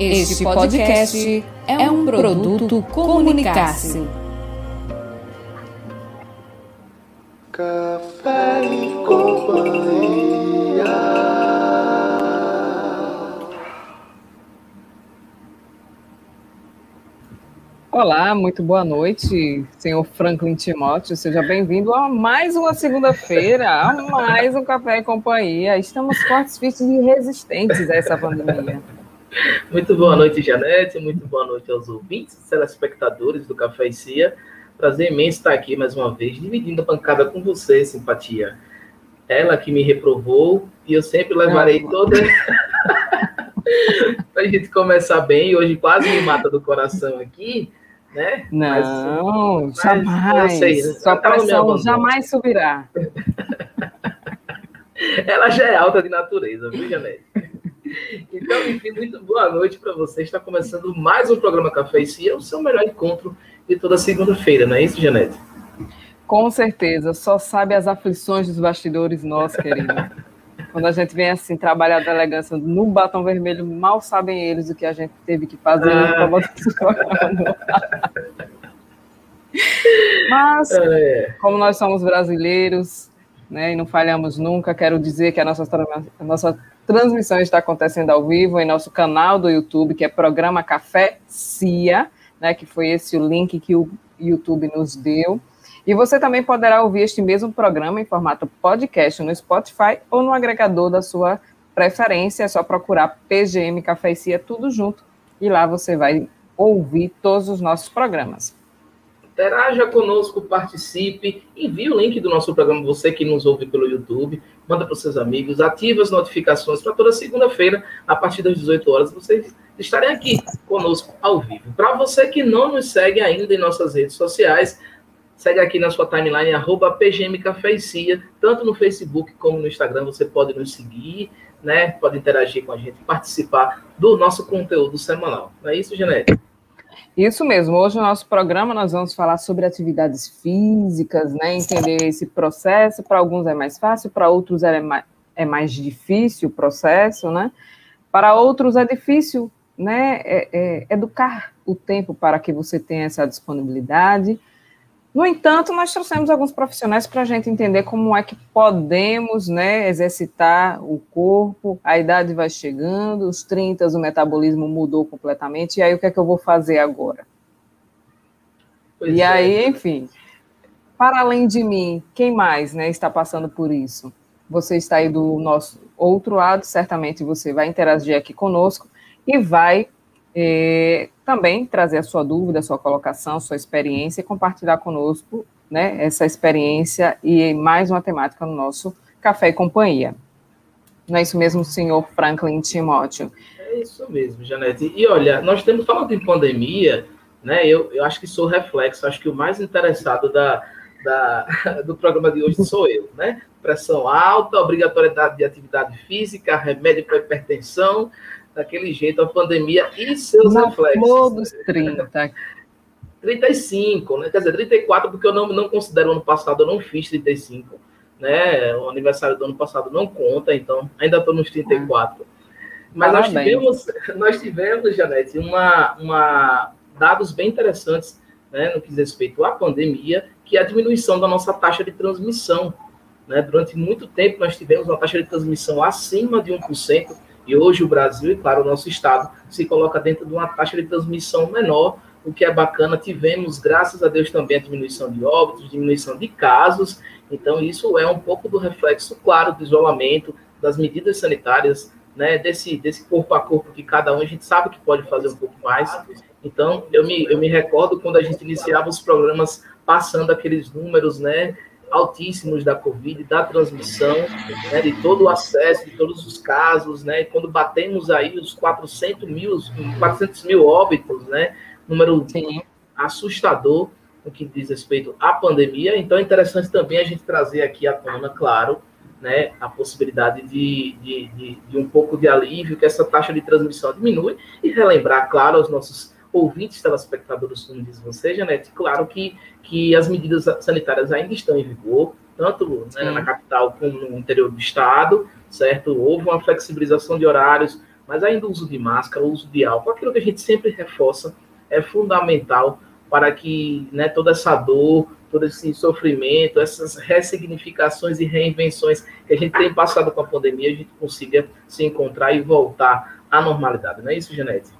Este podcast é um produto Comunicar-se. Café e companhia. Olá, muito boa noite, senhor Franklin Timóteo. Seja bem-vindo a mais uma segunda-feira, a mais um Café e Companhia. Estamos fortes, firmes e resistentes a essa pandemia. Muito boa noite, Janete. Muito boa noite aos ouvintes telespectadores do Café e Cia. Prazer imenso estar aqui mais uma vez, dividindo a bancada com você, simpatia. Ela que me reprovou e eu sempre levarei Não. toda. para a gente começar bem, hoje quase me mata do coração aqui, né? Não, mas, jamais. Sei, Sua pressão jamais subirá. Ela já é alta de natureza, viu, Janete? Então, enfim, muito boa noite para você. Está começando mais um programa Café e Cia, o seu melhor encontro de toda segunda-feira, não é isso, Janete? Com certeza, só sabe as aflições dos bastidores nós, querido. Quando a gente vem assim trabalhar da elegância no batom vermelho, mal sabem eles o que a gente teve que fazer ah. programa. Mas, é. como nós somos brasileiros, né, e não falhamos nunca, quero dizer que a nossa, a nossa transmissão está acontecendo ao vivo em nosso canal do YouTube, que é Programa Café CIA, né, que foi esse o link que o YouTube nos deu. E você também poderá ouvir este mesmo programa em formato podcast no Spotify ou no agregador da sua preferência. É só procurar PGM Café CIA tudo junto e lá você vai ouvir todos os nossos programas. Interaja conosco, participe, envie o link do nosso programa, você que nos ouve pelo YouTube, manda para os seus amigos, ative as notificações para toda segunda-feira, a partir das 18 horas, vocês estarem aqui conosco ao vivo. Para você que não nos segue ainda em nossas redes sociais, segue aqui na sua timeline, arroba PGMCafeicia, tanto no Facebook como no Instagram, você pode nos seguir, né? Pode interagir com a gente, participar do nosso conteúdo semanal. Não é isso, Genete? Isso mesmo. Hoje no nosso programa nós vamos falar sobre atividades físicas, né? Entender esse processo. Para alguns é mais fácil, para outros é mais, é mais difícil o processo, né? Para outros é difícil, né? É, é, educar o tempo para que você tenha essa disponibilidade. No entanto, nós trouxemos alguns profissionais para a gente entender como é que podemos né, exercitar o corpo, a idade vai chegando, os 30, o metabolismo mudou completamente, e aí o que é que eu vou fazer agora? Pois e é. aí, enfim, para além de mim, quem mais né, está passando por isso? Você está aí do nosso outro lado, certamente você vai interagir aqui conosco e vai é, também trazer a sua dúvida, a sua colocação, a sua experiência e compartilhar conosco né, essa experiência e mais uma temática no nosso Café e Companhia. Não é isso mesmo, senhor Franklin Timóteo? É isso mesmo, Janete. E olha, nós temos falando em pandemia, né? Eu, eu acho que sou reflexo, acho que o mais interessado da, da, do programa de hoje sou eu, né? Pressão alta, obrigatoriedade de atividade física, remédio para hipertensão, daquele jeito, a pandemia e seus Na reflexos. Todos 30. 35, né? Quer dizer, 34, porque eu não, não considero o ano passado, eu não fiz 35, né? O aniversário do ano passado não conta, então ainda estou nos 34. Ah. Mas nós tivemos, nós tivemos, Janete, uma, uma, dados bem interessantes né, no que diz respeito à pandemia, que é a diminuição da nossa taxa de transmissão. Né? Durante muito tempo nós tivemos uma taxa de transmissão acima de 1%, e hoje o Brasil, e claro, o nosso estado, se coloca dentro de uma taxa de transmissão menor, o que é bacana. Tivemos, graças a Deus, também a diminuição de óbitos, diminuição de casos. Então, isso é um pouco do reflexo, claro, do isolamento, das medidas sanitárias, né, desse, desse corpo a corpo que cada um a gente sabe que pode fazer um pouco mais. Então, eu me, eu me recordo quando a gente iniciava os programas passando aqueles números, né, altíssimos da Covid, da transmissão, né, de todo o acesso, de todos os casos, né, quando batemos aí os 400 mil, 400 mil óbitos, né, número Sim. assustador no que diz respeito à pandemia, então é interessante também a gente trazer aqui à tona, claro, né, a possibilidade de, de, de, de um pouco de alívio, que essa taxa de transmissão diminui, e relembrar, claro, aos nossos ouvintes, telespectadores, como diz você, Janete, claro que, que as medidas sanitárias ainda estão em vigor, tanto né, na capital como no interior do estado, certo? Houve uma flexibilização de horários mas ainda o uso de máscara, o uso de álcool, aquilo que a gente sempre reforça, é fundamental para que né, toda essa dor, todo esse sofrimento, essas ressignificações e reinvenções que a gente tem passado com a pandemia, a gente consiga se encontrar e voltar à normalidade. Não é isso, Janete?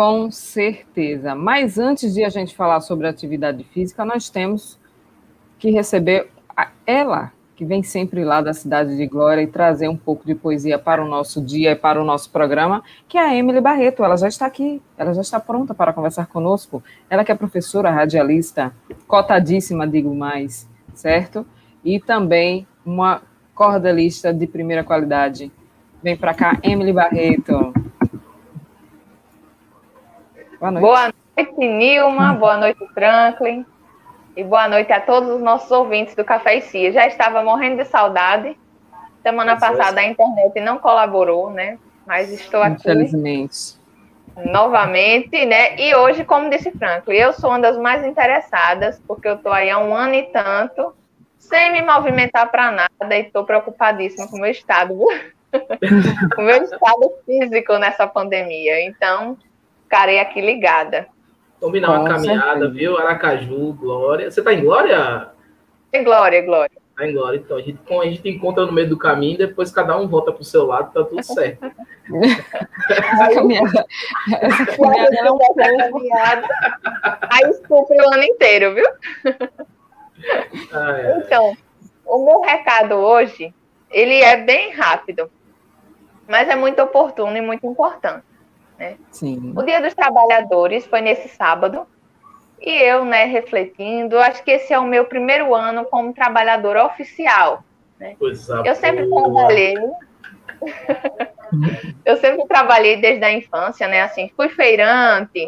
Com certeza. Mas antes de a gente falar sobre atividade física, nós temos que receber ela, que vem sempre lá da cidade de Glória e trazer um pouco de poesia para o nosso dia e para o nosso programa, que é a Emily Barreto. Ela já está aqui, ela já está pronta para conversar conosco. Ela que é professora radialista, cotadíssima, digo mais, certo? E também uma cordelista de primeira qualidade. Vem para cá, Emily Barreto. Boa noite. Boa noite, Nilma. Boa noite, Franklin. E boa noite a todos os nossos ouvintes do Café e Cia. Já estava morrendo de saudade. Semana passada a internet não colaborou, né? Mas estou aqui. Infelizmente. Novamente, né? E hoje, como disse Franco, eu sou uma das mais interessadas, porque eu estou aí há um ano e tanto, sem me movimentar para nada, e estou preocupadíssima com o meu estado, com o meu estado físico nessa pandemia. Então, ficarei aqui ligada. Combinar uma caminhada, certeza. viu? Aracaju, Glória. Você tá em Glória? Em Glória, Glória. Tá em Glória. Então, a gente, a gente encontra no meio do caminho, depois cada um volta pro seu lado, tá tudo certo. essa caminhada, essa caminhada é um caminhada. Aí escupe o ano inteiro, viu? Então, o meu recado hoje, ele é bem rápido, mas é muito oportuno e muito importante. Né? Sim. O Dia dos Trabalhadores foi nesse sábado, e eu, né, refletindo, acho que esse é o meu primeiro ano como trabalhadora oficial. Né? eu sempre trabalhei. eu sempre trabalhei desde a infância, né? Assim, fui feirante,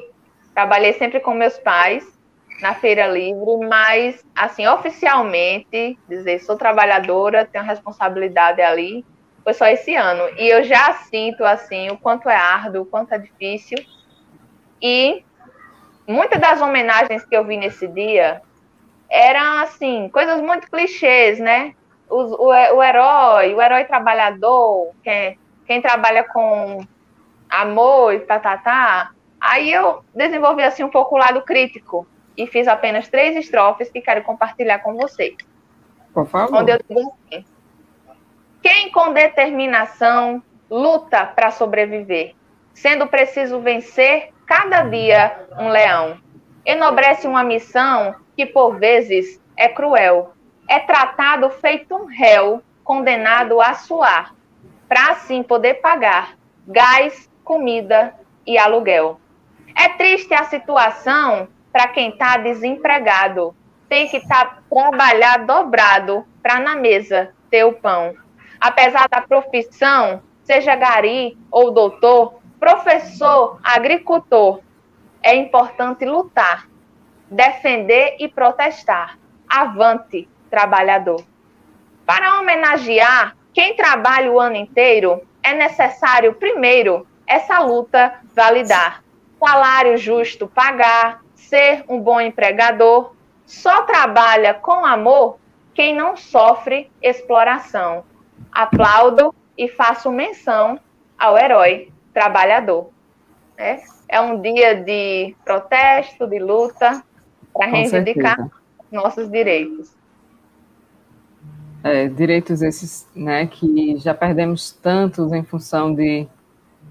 trabalhei sempre com meus pais na feira livre, mas assim, oficialmente, dizer, sou trabalhadora, tenho responsabilidade ali, foi só esse ano. E eu já sinto, assim, o quanto é árduo, o quanto é difícil. E muitas das homenagens que eu vi nesse dia eram, assim, coisas muito clichês, né? O, o, o herói, o herói trabalhador, quem, quem trabalha com amor e tá, tá, tá. Aí eu desenvolvi, assim, um pouco o lado crítico e fiz apenas três estrofes que quero compartilhar com vocês. Por favor. Onde eu digo assim, quem com determinação luta para sobreviver, sendo preciso vencer cada dia um leão. Enobrece uma missão que por vezes é cruel. É tratado feito um réu, condenado a suar, para assim poder pagar gás, comida e aluguel. É triste a situação para quem está desempregado. Tem que tá, trabalhar dobrado para na mesa ter o pão apesar da profissão, seja gari ou doutor, professor, agricultor, é importante lutar, defender e protestar. Avante, trabalhador. Para homenagear quem trabalha o ano inteiro, é necessário, primeiro, essa luta validar. Salário justo pagar, ser um bom empregador. Só trabalha com amor quem não sofre exploração aplaudo e faço menção ao herói trabalhador. Né? É um dia de protesto, de luta, para reivindicar certeza. nossos direitos. É, direitos esses né, que já perdemos tantos em função de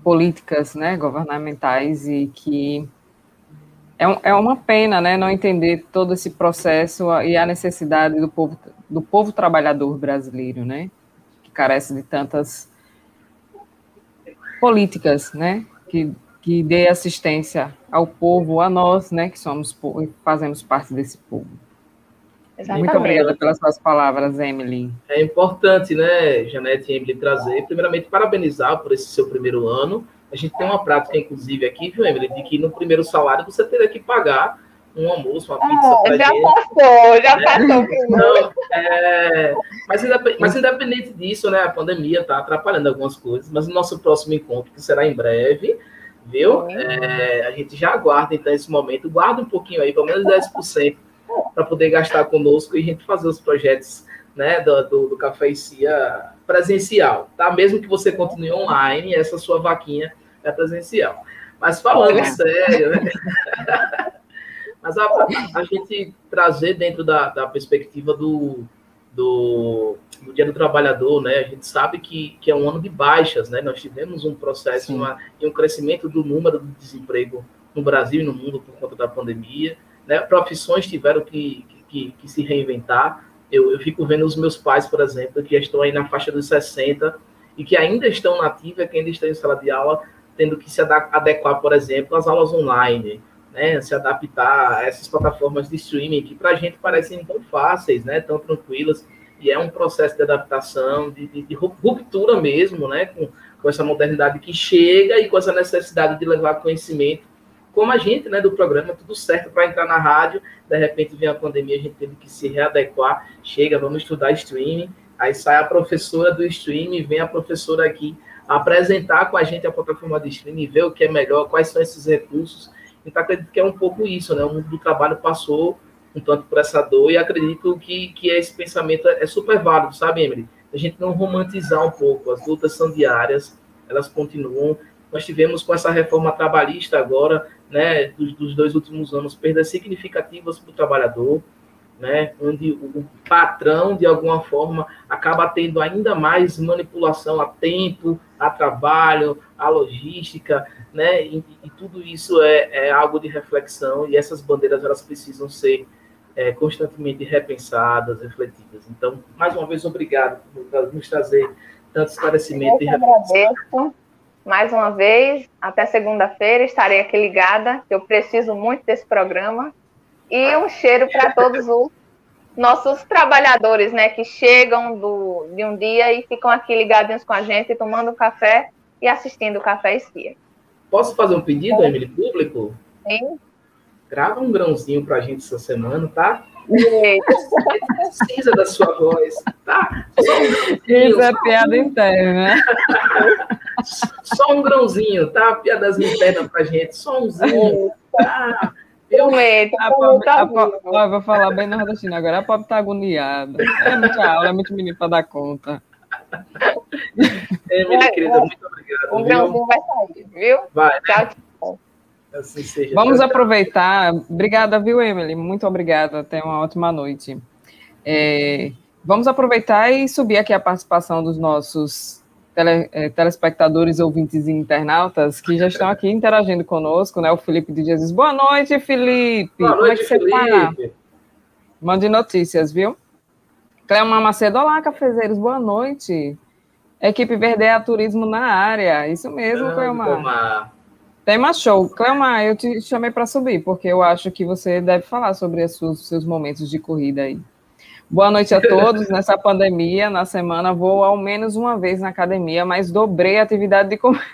políticas né, governamentais e que é, um, é uma pena né, não entender todo esse processo e a necessidade do povo, do povo trabalhador brasileiro, né? Carece de tantas políticas, né, que, que dê assistência ao povo, a nós, né, que somos fazemos parte desse povo. Exatamente. Muito obrigada pelas suas palavras, Emily. É importante, né, Janete e Emily, trazer, primeiramente, parabenizar por esse seu primeiro ano. A gente tem uma prática, inclusive, aqui, viu, Emily, de que no primeiro salário você teria que pagar um almoço, uma pizza é, já gente. Passou, já né? passou, então, é, mas, mas independente disso, né, a pandemia está atrapalhando algumas coisas, mas no nosso próximo encontro, que será em breve, viu? É, a gente já aguarda, então, esse momento, guarda um pouquinho aí, pelo menos 10%, para poder gastar conosco e a gente fazer os projetos né, do, do, do Café e Cia presencial, tá? Mesmo que você continue online, essa sua vaquinha é presencial. Mas falando sério, né? Mas a, a, gente trazer dentro da, da perspectiva do, do, do, Dia do Trabalhador, né? A gente sabe que, que é um ano de baixas, né? Nós tivemos um processo uma, e um crescimento do número do desemprego no Brasil e no mundo por conta da pandemia, né? Profissões tiveram que, que, que se reinventar. Eu, eu fico vendo os meus pais, por exemplo, que estão aí na faixa dos 60 e que ainda estão na ativa, que ainda estão em sala de aula, tendo que se adequar, por exemplo, às aulas online, né, se adaptar a essas plataformas de streaming que para a gente parecem tão fáceis, né, tão tranquilas, e é um processo de adaptação, de, de, de ruptura mesmo, né, com, com essa modernidade que chega e com essa necessidade de levar conhecimento como a gente, né, do programa, tudo certo para entrar na rádio, de repente vem a pandemia, a gente teve que se readequar, chega, vamos estudar streaming, aí sai a professora do streaming, vem a professora aqui apresentar com a gente a plataforma de streaming, ver o que é melhor, quais são esses recursos, então acredito que é um pouco isso, né, o mundo do trabalho passou um tanto por essa dor e acredito que, que esse pensamento é super válido, sabe, Emily? A gente não romantizar um pouco, as lutas são diárias, elas continuam, nós tivemos com essa reforma trabalhista agora, né, dos, dos dois últimos anos, perdas significativas para o trabalhador, né, onde o patrão, de alguma forma, acaba tendo ainda mais manipulação a tempo, a trabalho, a logística, né, e, e tudo isso é, é, algo de reflexão e essas bandeiras elas precisam ser é, constantemente repensadas, refletidas. Então, mais uma vez, obrigado por nos trazer tanto esclarecimento Eu e reflexão mais uma vez. Até segunda-feira estarei aqui ligada, eu preciso muito desse programa. E um cheiro para todos os nossos trabalhadores, né, que chegam do, de um dia e ficam aqui ligadinhos com a gente, tomando café e assistindo o Café Esfia. Posso fazer um pedido, Emily, público? Sim. Grava um grãozinho para a gente essa semana, tá? Precisa da sua voz, tá? Isso é piada interna. Só um grãozinho, tá? Piadas internas pra gente, só umzinho, tá? Eu medo, a pobre, tá a pobre, ó, vou falar bem nordestina agora. A pobre tá agoniada. É muita aula, é muito menino para dar conta. É, minha querida, muito obrigado. Um grãozinho vai sair, viu? Vai, né? Tchau, tchau. Assim seja. Vamos aproveitar. Obrigada, viu, Emily? Muito obrigada. Tenha uma ótima noite. É, vamos aproveitar e subir aqui a participação dos nossos tele, é, telespectadores, ouvintes e internautas que já estão aqui interagindo conosco, né? O Felipe de Jesus. Boa noite, Felipe. Boa Como noite, é que você Felipe. tá? Mande notícias, viu? Cleomar Macedo, olá, cafezeiros, boa noite. Equipe Verdea Turismo na área. Isso mesmo, Ah, Cleomar. Tema show. Cleomar, eu te chamei para subir, porque eu acho que você deve falar sobre os seus momentos de corrida aí. Boa noite a todos. Nessa pandemia, na semana, vou ao menos uma vez na academia, mas dobrei a atividade de corrida.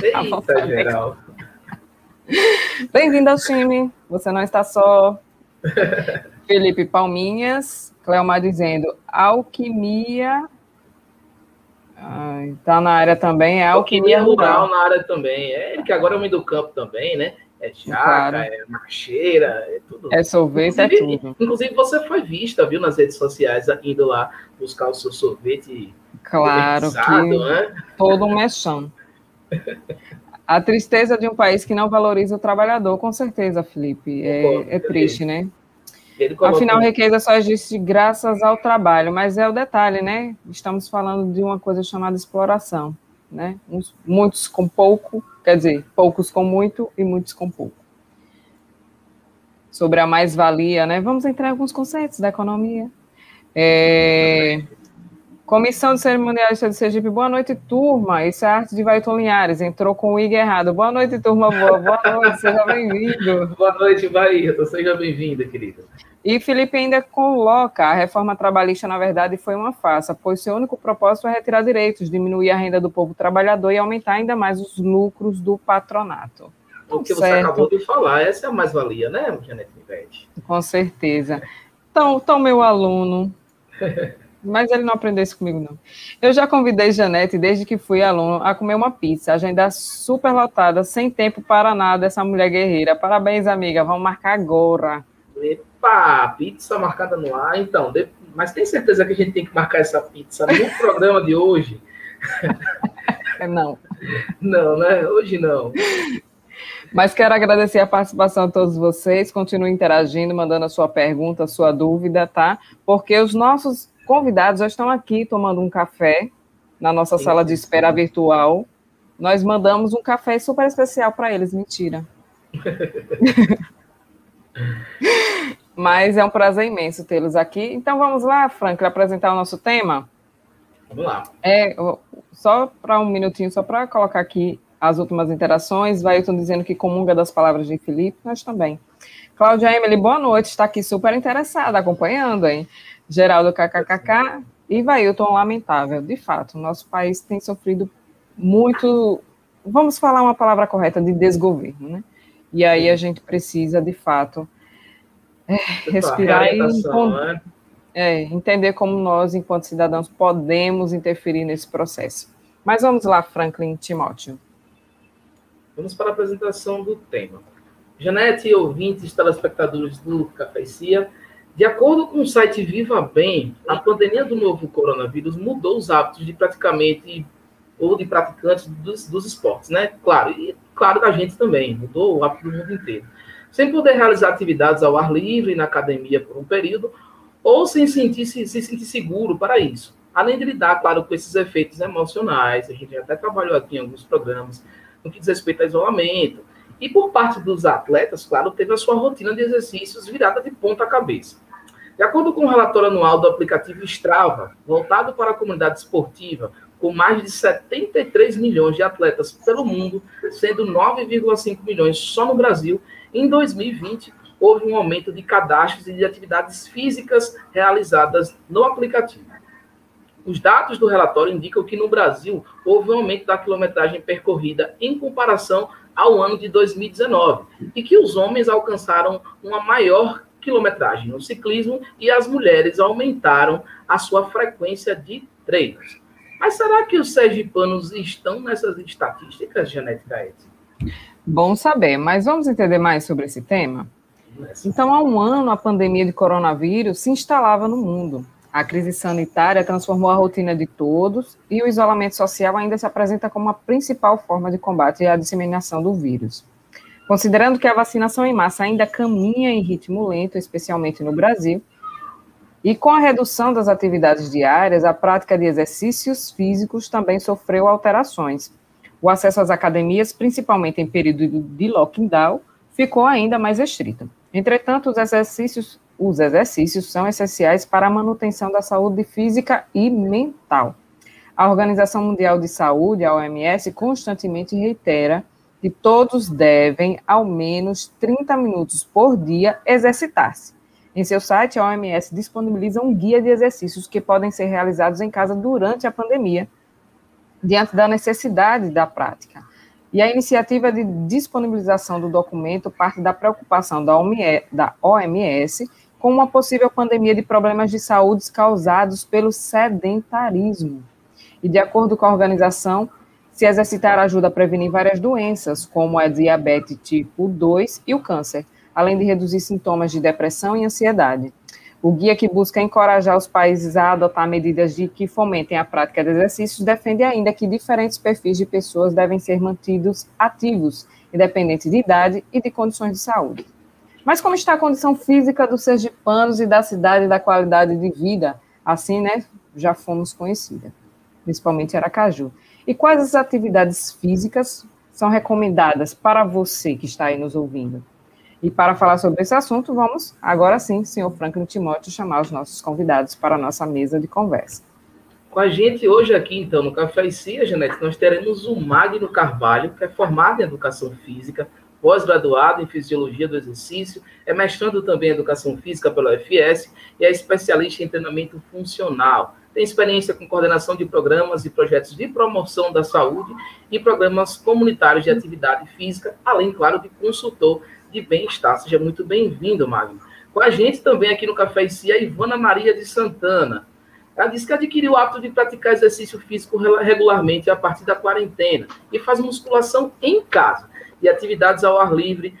Eita, geral. Bem-vindo ao time. Você não está só. Felipe Palminhas, Cleomar dizendo alquimia. Ai, tá na área também, é Alquimia alquimia rural rural. na área também. É ele que agora é homem do campo também, né? É chácara, Claro. é macheira, é tudo. É sorvete, é Inclusive, tudo. inclusive, você foi vista, viu, nas redes sociais, indo lá buscar o seu sorvete Claro que né? todo um mexão. A tristeza de um país que não valoriza o trabalhador, com certeza, Felipe. É, é triste, né? Coloca Afinal, riqueza só existe graças ao trabalho, mas é o detalhe, né? Estamos falando de uma coisa chamada exploração, né? Muitos com pouco, quer dizer, poucos com muito e muitos com pouco. Sobre a mais-valia, né? Vamos entrar em alguns conceitos da economia. É, Comissão de Cerimonialista de Sergipe, boa noite, turma. Isso é arte de Vailton Linhares. Entrou com o IG errado. Boa noite, turma boa. Boa noite, seja bem-vindo. Boa noite, Bahia. Seja bem-vinda, querida. E Felipe ainda coloca: a reforma trabalhista, na verdade, foi uma farsa, pois seu único propósito é retirar direitos, diminuir a renda do povo trabalhador e aumentar ainda mais os lucros do patronato. O que você Certo. acabou de falar, essa é a mais-valia, né, Janete? Com certeza. Então, então, meu aluno. Mas ele não aprendeu isso comigo, não. Eu já convidei Janete, desde que fui aluno, a comer uma pizza. Agenda super lotada, sem tempo para nada, essa mulher guerreira. Parabéns, amiga. Vamos marcar agora. Epa, pizza marcada no ar. Então, de- Mas tem certeza que a gente tem que marcar essa pizza no programa de hoje? Não. Não, né? Hoje não. Mas quero agradecer a participação de todos vocês. Continue interagindo, mandando a sua pergunta, a sua dúvida, tá? Porque os nossos convidados já estão aqui tomando um café na nossa sim, sala de espera sim. virtual. Nós mandamos um café super especial para eles, mentira. Mas é um prazer imenso tê-los aqui. Então vamos lá, Franklin, apresentar o nosso tema? Vamos lá. É, só para um minutinho, só para colocar aqui as últimas interações. Vailton dizendo que comunga das palavras de Felipe, nós também. Cláudia Emily, boa noite, está aqui super interessada, acompanhando, hein? Geraldo KKKK e Vailton, lamentável. De fato, nosso país tem sofrido muito, vamos falar uma palavra correta, de desgoverno, né? E aí a gente precisa, de fato, é, respirar e né? é, entender como nós, enquanto cidadãos, podemos interferir nesse processo. Mas vamos lá, Franklin Timóteo. Vamos para a apresentação do tema. Janete, ouvintes, telespectadores do Café Cia, de acordo com o site Viva Bem, a pandemia do novo coronavírus mudou os hábitos de praticamente ou de praticantes dos, dos esportes, né? Claro, e claro da gente também, mudou o hábito do mundo inteiro. Sem poder realizar atividades ao ar livre na academia por um período, ou sem sentir, se, se sentir seguro para isso. Além de lidar, claro, com esses efeitos emocionais, a gente até trabalhou aqui em alguns programas, no que diz respeito ao isolamento. E por parte dos atletas, claro, teve a sua rotina de exercícios virada de ponta cabeça. De acordo com o relatório anual do aplicativo Strava, voltado para a comunidade esportiva, com mais de 73 milhões de atletas pelo mundo, sendo 9,5 milhões só no Brasil, em 2020 houve um aumento de cadastros e de atividades físicas realizadas no aplicativo. Os dados do relatório indicam que no Brasil houve um aumento da quilometragem percorrida em comparação ao ano de 2019 e que os homens alcançaram uma maior quilometragem no ciclismo e as mulheres aumentaram a sua frequência de treinos. Mas será que os sergipanos estão nessas estatísticas, Janete Gaete? Bom saber, mas vamos entender mais sobre esse tema? Então, há um ano, a pandemia de coronavírus se instalava no mundo. A crise sanitária transformou a rotina de todos e o isolamento social ainda se apresenta como a principal forma de combate à disseminação do vírus. Considerando que a vacinação em massa ainda caminha em ritmo lento, especialmente no Brasil, e com a redução das atividades diárias, a prática de exercícios físicos também sofreu alterações. O acesso às academias, principalmente em período de lockdown, ficou ainda mais restrito. Entretanto, os exercícios, os exercícios são essenciais para a manutenção da saúde física e mental. A Organização Mundial de Saúde, a OMS, constantemente reitera que todos devem, ao menos 30 minutos por dia, exercitar-se. Em seu site, a OMS disponibiliza um guia de exercícios que podem ser realizados em casa durante a pandemia, diante da necessidade da prática. E a iniciativa de disponibilização do documento parte da preocupação da OMS com uma possível pandemia de problemas de saúde causados pelo sedentarismo. E, de acordo com a organização, se exercitar ajuda a prevenir várias doenças, como a diabetes tipo 2 e o câncer, além de reduzir sintomas de depressão e ansiedade. O guia que busca encorajar os países a adotar medidas de que fomentem a prática de exercícios defende ainda que diferentes perfis de pessoas devem ser mantidos ativos, independente de idade e de condições de saúde. Mas como está a condição física dos sergipanos e da cidade e da qualidade de vida? Assim, né, já fomos conhecida, principalmente Aracaju. E quais as atividades físicas são recomendadas para você que está aí nos ouvindo? E para falar sobre esse assunto, vamos agora sim, senhor Franklin Timóteo, chamar os nossos convidados para a nossa mesa de conversa. Com a gente hoje aqui, então, no Café e Cia, Janete, nós teremos o Magno Carvalho, que é formado em Educação Física, pós-graduado em Fisiologia do Exercício, é mestrando também em Educação Física pela UFS e é especialista em treinamento funcional. Tem experiência com coordenação de programas e projetos de promoção da saúde e programas comunitários de atividade física, além, claro, de consultor de bem-estar. Seja muito bem-vindo, Magno. Com a gente também aqui no Café e Cia, a Ivana Maria de Santana. Ela disse que adquiriu o hábito de praticar exercício físico regularmente a partir da quarentena e faz musculação em casa e atividades ao ar livre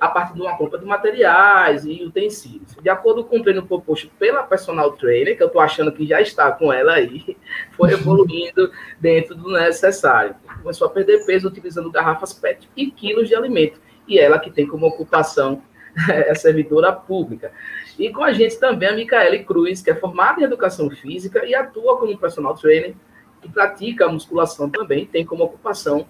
a partir de uma compra de materiais e utensílios. De acordo com o treino proposto pela personal trainer, que eu estou achando que já está com ela aí, foi evoluindo dentro do necessário. Começou a perder peso utilizando garrafas PET e quilos de alimento. E ela que tem como ocupação é servidora pública. E com a gente também a Micaele Cruz, que é formada em educação física e atua como personal trainer e pratica a musculação também, tem como ocupação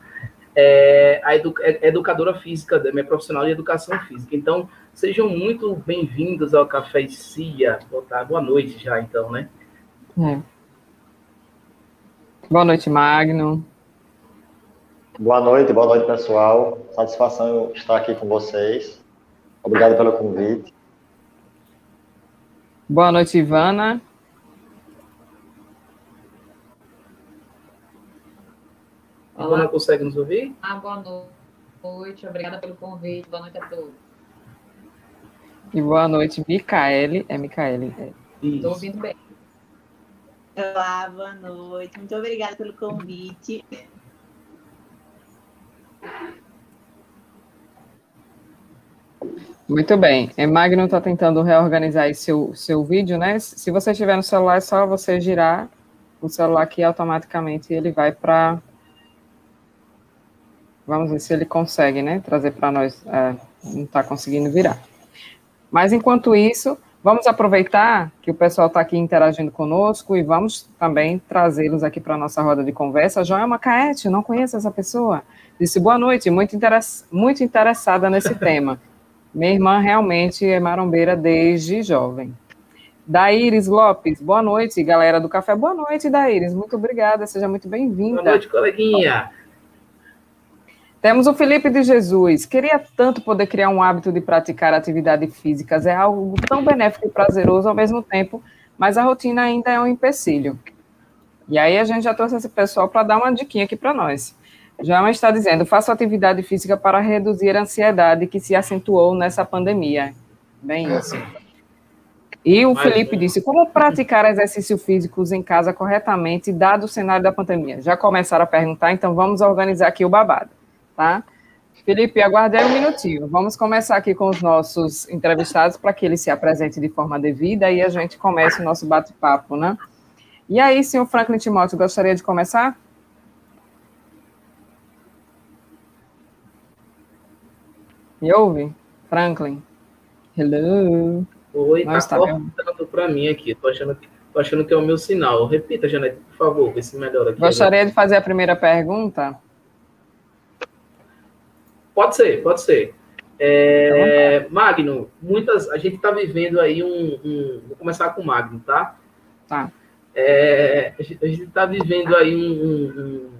é, a edu é, educadora física, minha profissional de educação física. Então, sejam muito bem-vindos ao Café Cia. Boa noite já, então, né? É. Boa noite, Magno. Boa noite, boa noite, pessoal. Satisfação estar aqui com vocês. Obrigado pelo convite. Boa noite, Ivana. A Ana consegue nos ouvir? Ah, boa noite. Obrigada pelo convite. Boa noite a todos. E boa noite, Micaele. É Micaele. Estou ouvindo bem. Olá, boa noite. Muito obrigada pelo convite. Muito bem. É, Magno está tentando reorganizar seu, seu vídeo, né? Se você estiver no celular, é só você girar o celular aqui automaticamente ele vai para Vamos ver se ele consegue, né, trazer para nós. É, não está conseguindo virar. Mas enquanto isso, vamos aproveitar que o pessoal está aqui interagindo conosco e vamos também trazê-los aqui para a nossa roda de conversa. Joelma Caete, não conheço essa pessoa. Disse boa noite, muito, interess muito interessada nesse tema. Minha irmã realmente é marombeira desde jovem. Daíris Lopes, boa noite, galera do café. Boa noite, Daíris. Muito obrigada, seja muito bem-vinda. Boa noite, coleguinha. Temos o Felipe de Jesus. Queria tanto poder criar um hábito de praticar atividades físicas. É algo tão benéfico e prazeroso ao mesmo tempo, mas a rotina ainda é um empecilho. E aí a gente já trouxe esse pessoal para dar uma diquinha aqui para nós. João está dizendo: faço atividade física para reduzir a ansiedade que se acentuou nessa pandemia. Bem isso. E o Felipe disse: como praticar exercícios físicos em casa corretamente, dado o cenário da pandemia? Já começaram a perguntar, então vamos organizar aqui o babado tá? Felipe, aguarde aí um minutinho. Vamos começar aqui com os nossos entrevistados para que eles se apresentem de forma devida e a gente comece o nosso bate-papo, né? E aí, senhor Franklin Timóteo, gostaria de começar? Me ouve? Franklin? Hello? Oi, Nós tá cortando para mim aqui. Tô achando, que, tô achando que é o meu sinal. Repita, Janete, por favor, vê se melhora aqui. Gostaria de fazer a primeira pergunta. Pode ser, pode ser. É, Magno, muitas, a gente está vivendo aí um, um, Vou começar com o Magno, tá? Tá. É, a gente está vivendo aí um,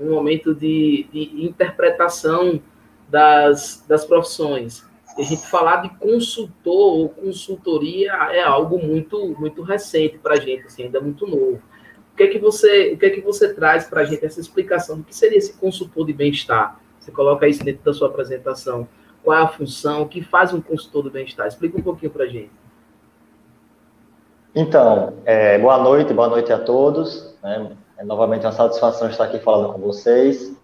um, um momento de, de, interpretação das, das profissões. a gente falar de consultor ou consultoria é algo muito muito recente para a gente, assim, ainda muito novo. O que é que você, o que é que você traz para a gente essa explicação do que seria esse consultor de bem-estar? Você coloca isso dentro da sua apresentação. Qual é a função? O que faz um consultor do bem-estar? Explica um pouquinho para a gente. Então, é, boa noite, boa noite a todos. Né? É novamente uma satisfação estar aqui falando com vocês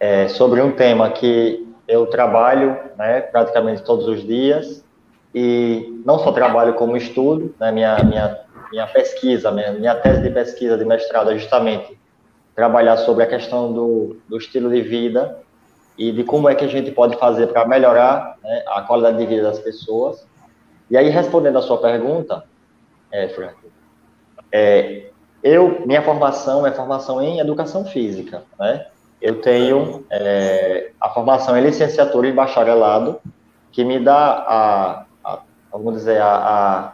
é, sobre um tema que eu trabalho né, praticamente todos os dias e não só trabalho como estudo, né, minha, minha, minha pesquisa, minha, minha tese de pesquisa de mestrado é justamente trabalhar sobre a questão do, do estilo de vida e de como é que a gente pode fazer para melhorar né, a qualidade de vida das pessoas. E aí, respondendo a sua pergunta, é, Frank, é, eu, minha formação é formação em educação física, né? Eu tenho é, a formação em licenciatura e bacharelado, que me dá a, a vamos dizer, a, a,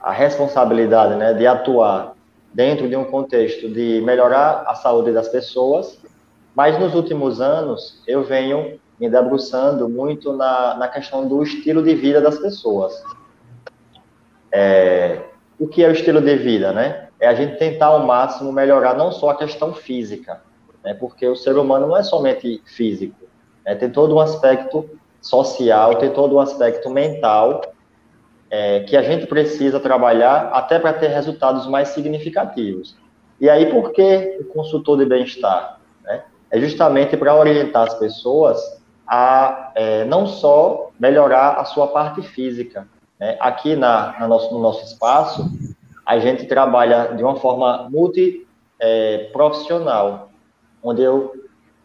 a responsabilidade né, de atuar dentro de um contexto de melhorar a saúde das pessoas mas nos últimos anos, eu venho me debruçando muito na, na questão do estilo de vida das pessoas. É, o que é o estilo de vida, né? É a gente tentar ao máximo melhorar não só a questão física, né? Porque o ser humano não é somente físico, né? tem todo um aspecto social, tem todo um aspecto mental é, que a gente precisa trabalhar até para ter resultados mais significativos. E aí, por que o consultor de bem-estar? é justamente para orientar as pessoas a é, não só melhorar a sua parte física. Né? Aqui na, na nosso, no nosso espaço, a gente trabalha de uma forma multiprofissional, é, onde eu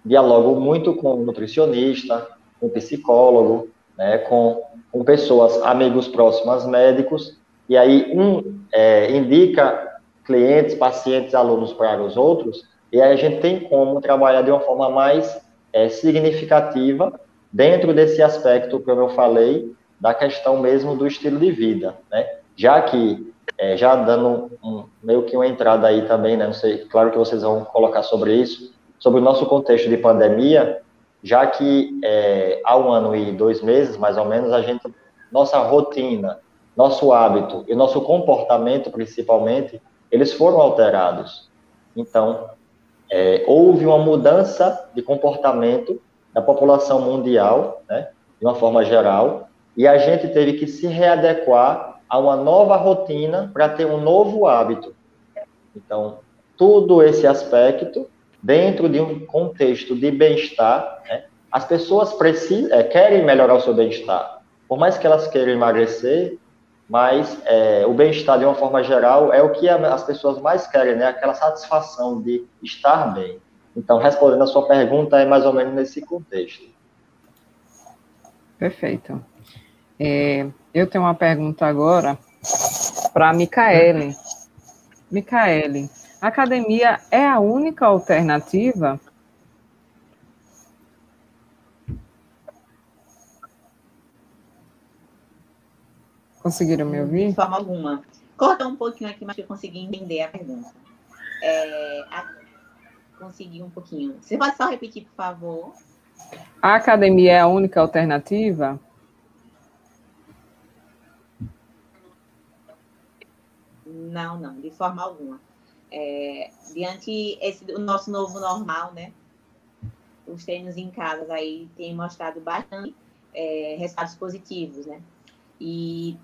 dialogo muito com nutricionista, com psicólogo, né, com, com pessoas, amigos próximos, médicos, e aí um é, indica clientes, pacientes, alunos para os outros, e aí a gente tem como trabalhar de uma forma mais é, significativa dentro desse aspecto que eu falei, da questão mesmo do estilo de vida, né? Já que, é, já dando um, meio que uma entrada aí também, né? Não sei, claro que vocês vão colocar sobre isso, sobre o nosso contexto de pandemia, já que é, há um ano e dois meses, mais ou menos, a gente, nossa rotina, nosso hábito e nosso comportamento, principalmente, eles foram alterados. Então, é, houve uma mudança de comportamento da população mundial, né, de uma forma geral, e a gente teve que se readequar a uma nova rotina para ter um novo hábito. Então, todo esse aspecto dentro de um contexto de bem-estar, né, as pessoas precisam, é, querem melhorar o seu bem-estar. Por mais que elas queiram emagrecer, mas é, o bem-estar, de uma forma geral, é o que as pessoas mais querem, né? Aquela satisfação de estar bem. Então, respondendo a sua pergunta, é mais ou menos nesse contexto. Perfeito. É, eu tenho uma pergunta agora para a Micaele. Micaele, a academia é a única alternativa? Conseguiram me ouvir? De forma alguma. Corta um pouquinho aqui, mas eu consegui entender a pergunta. É, a... Consegui um pouquinho. Você pode só repetir, por favor? A academia é a única alternativa? Não, não, de forma alguma é, diante esse, do nosso novo normal, né? Os treinos em casa aí têm mostrado bastante é, resultados positivos, né? E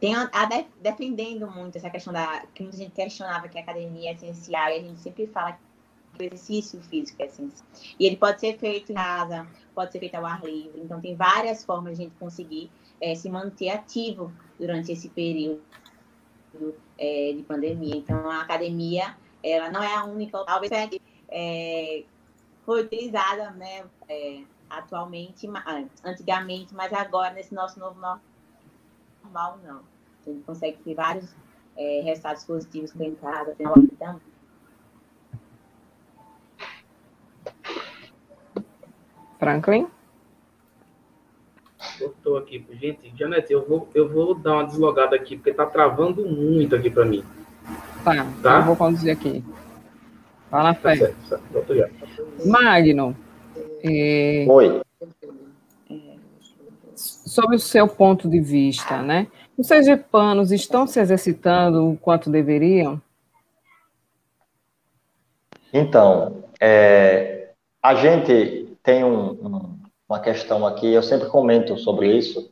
tem a, a de, defendendo muito essa questão da que muita gente questionava que a academia é essencial e a gente sempre fala que o exercício físico é essencial. E ele pode ser feito em casa, pode ser feito ao ar livre. Então tem várias formas de a gente conseguir é, se manter ativo durante esse período é, de pandemia. Então, a academia, ela não é a única, talvez é, foi utilizada, né, é, atualmente, ah, antigamente, mas agora, nesse nosso novo normal, não. A gente consegue ter vários é, resultados positivos com a entrada, então, Franklin? Estou aqui. Gente, Janete, eu vou, eu vou dar uma deslogada aqui, porque está travando muito aqui para mim. Tá, tá, eu vou conduzir aqui. Vai na frente. Tá certo, certo. Magno. É... Oi. Sobre o seu ponto de vista, né? Os sergipanos estão se exercitando o quanto deveriam? Então, é, a gente tem um, um uma questão aqui, eu sempre comento sobre isso,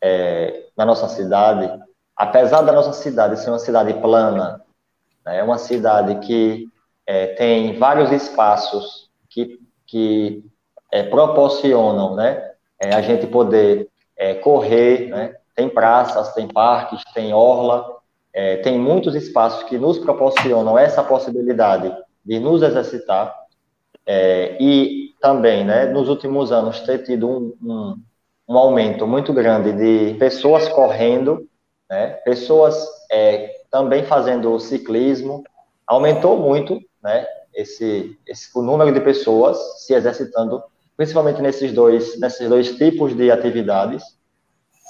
é, na nossa cidade, apesar da nossa cidade ser uma cidade plana, né, é uma cidade que é, tem vários espaços que, que é, proporcionam né, é, a gente poder é, correr, né, tem praças, tem parques, tem orla, é, tem muitos espaços que nos proporcionam essa possibilidade de nos exercitar, e também, né, nos últimos anos, ter tido um, um, um aumento muito grande de pessoas correndo, né, pessoas é, também fazendo ciclismo, aumentou muito, né, esse, esse, o número de pessoas se exercitando, principalmente nesses dois, nesses dois tipos de atividades.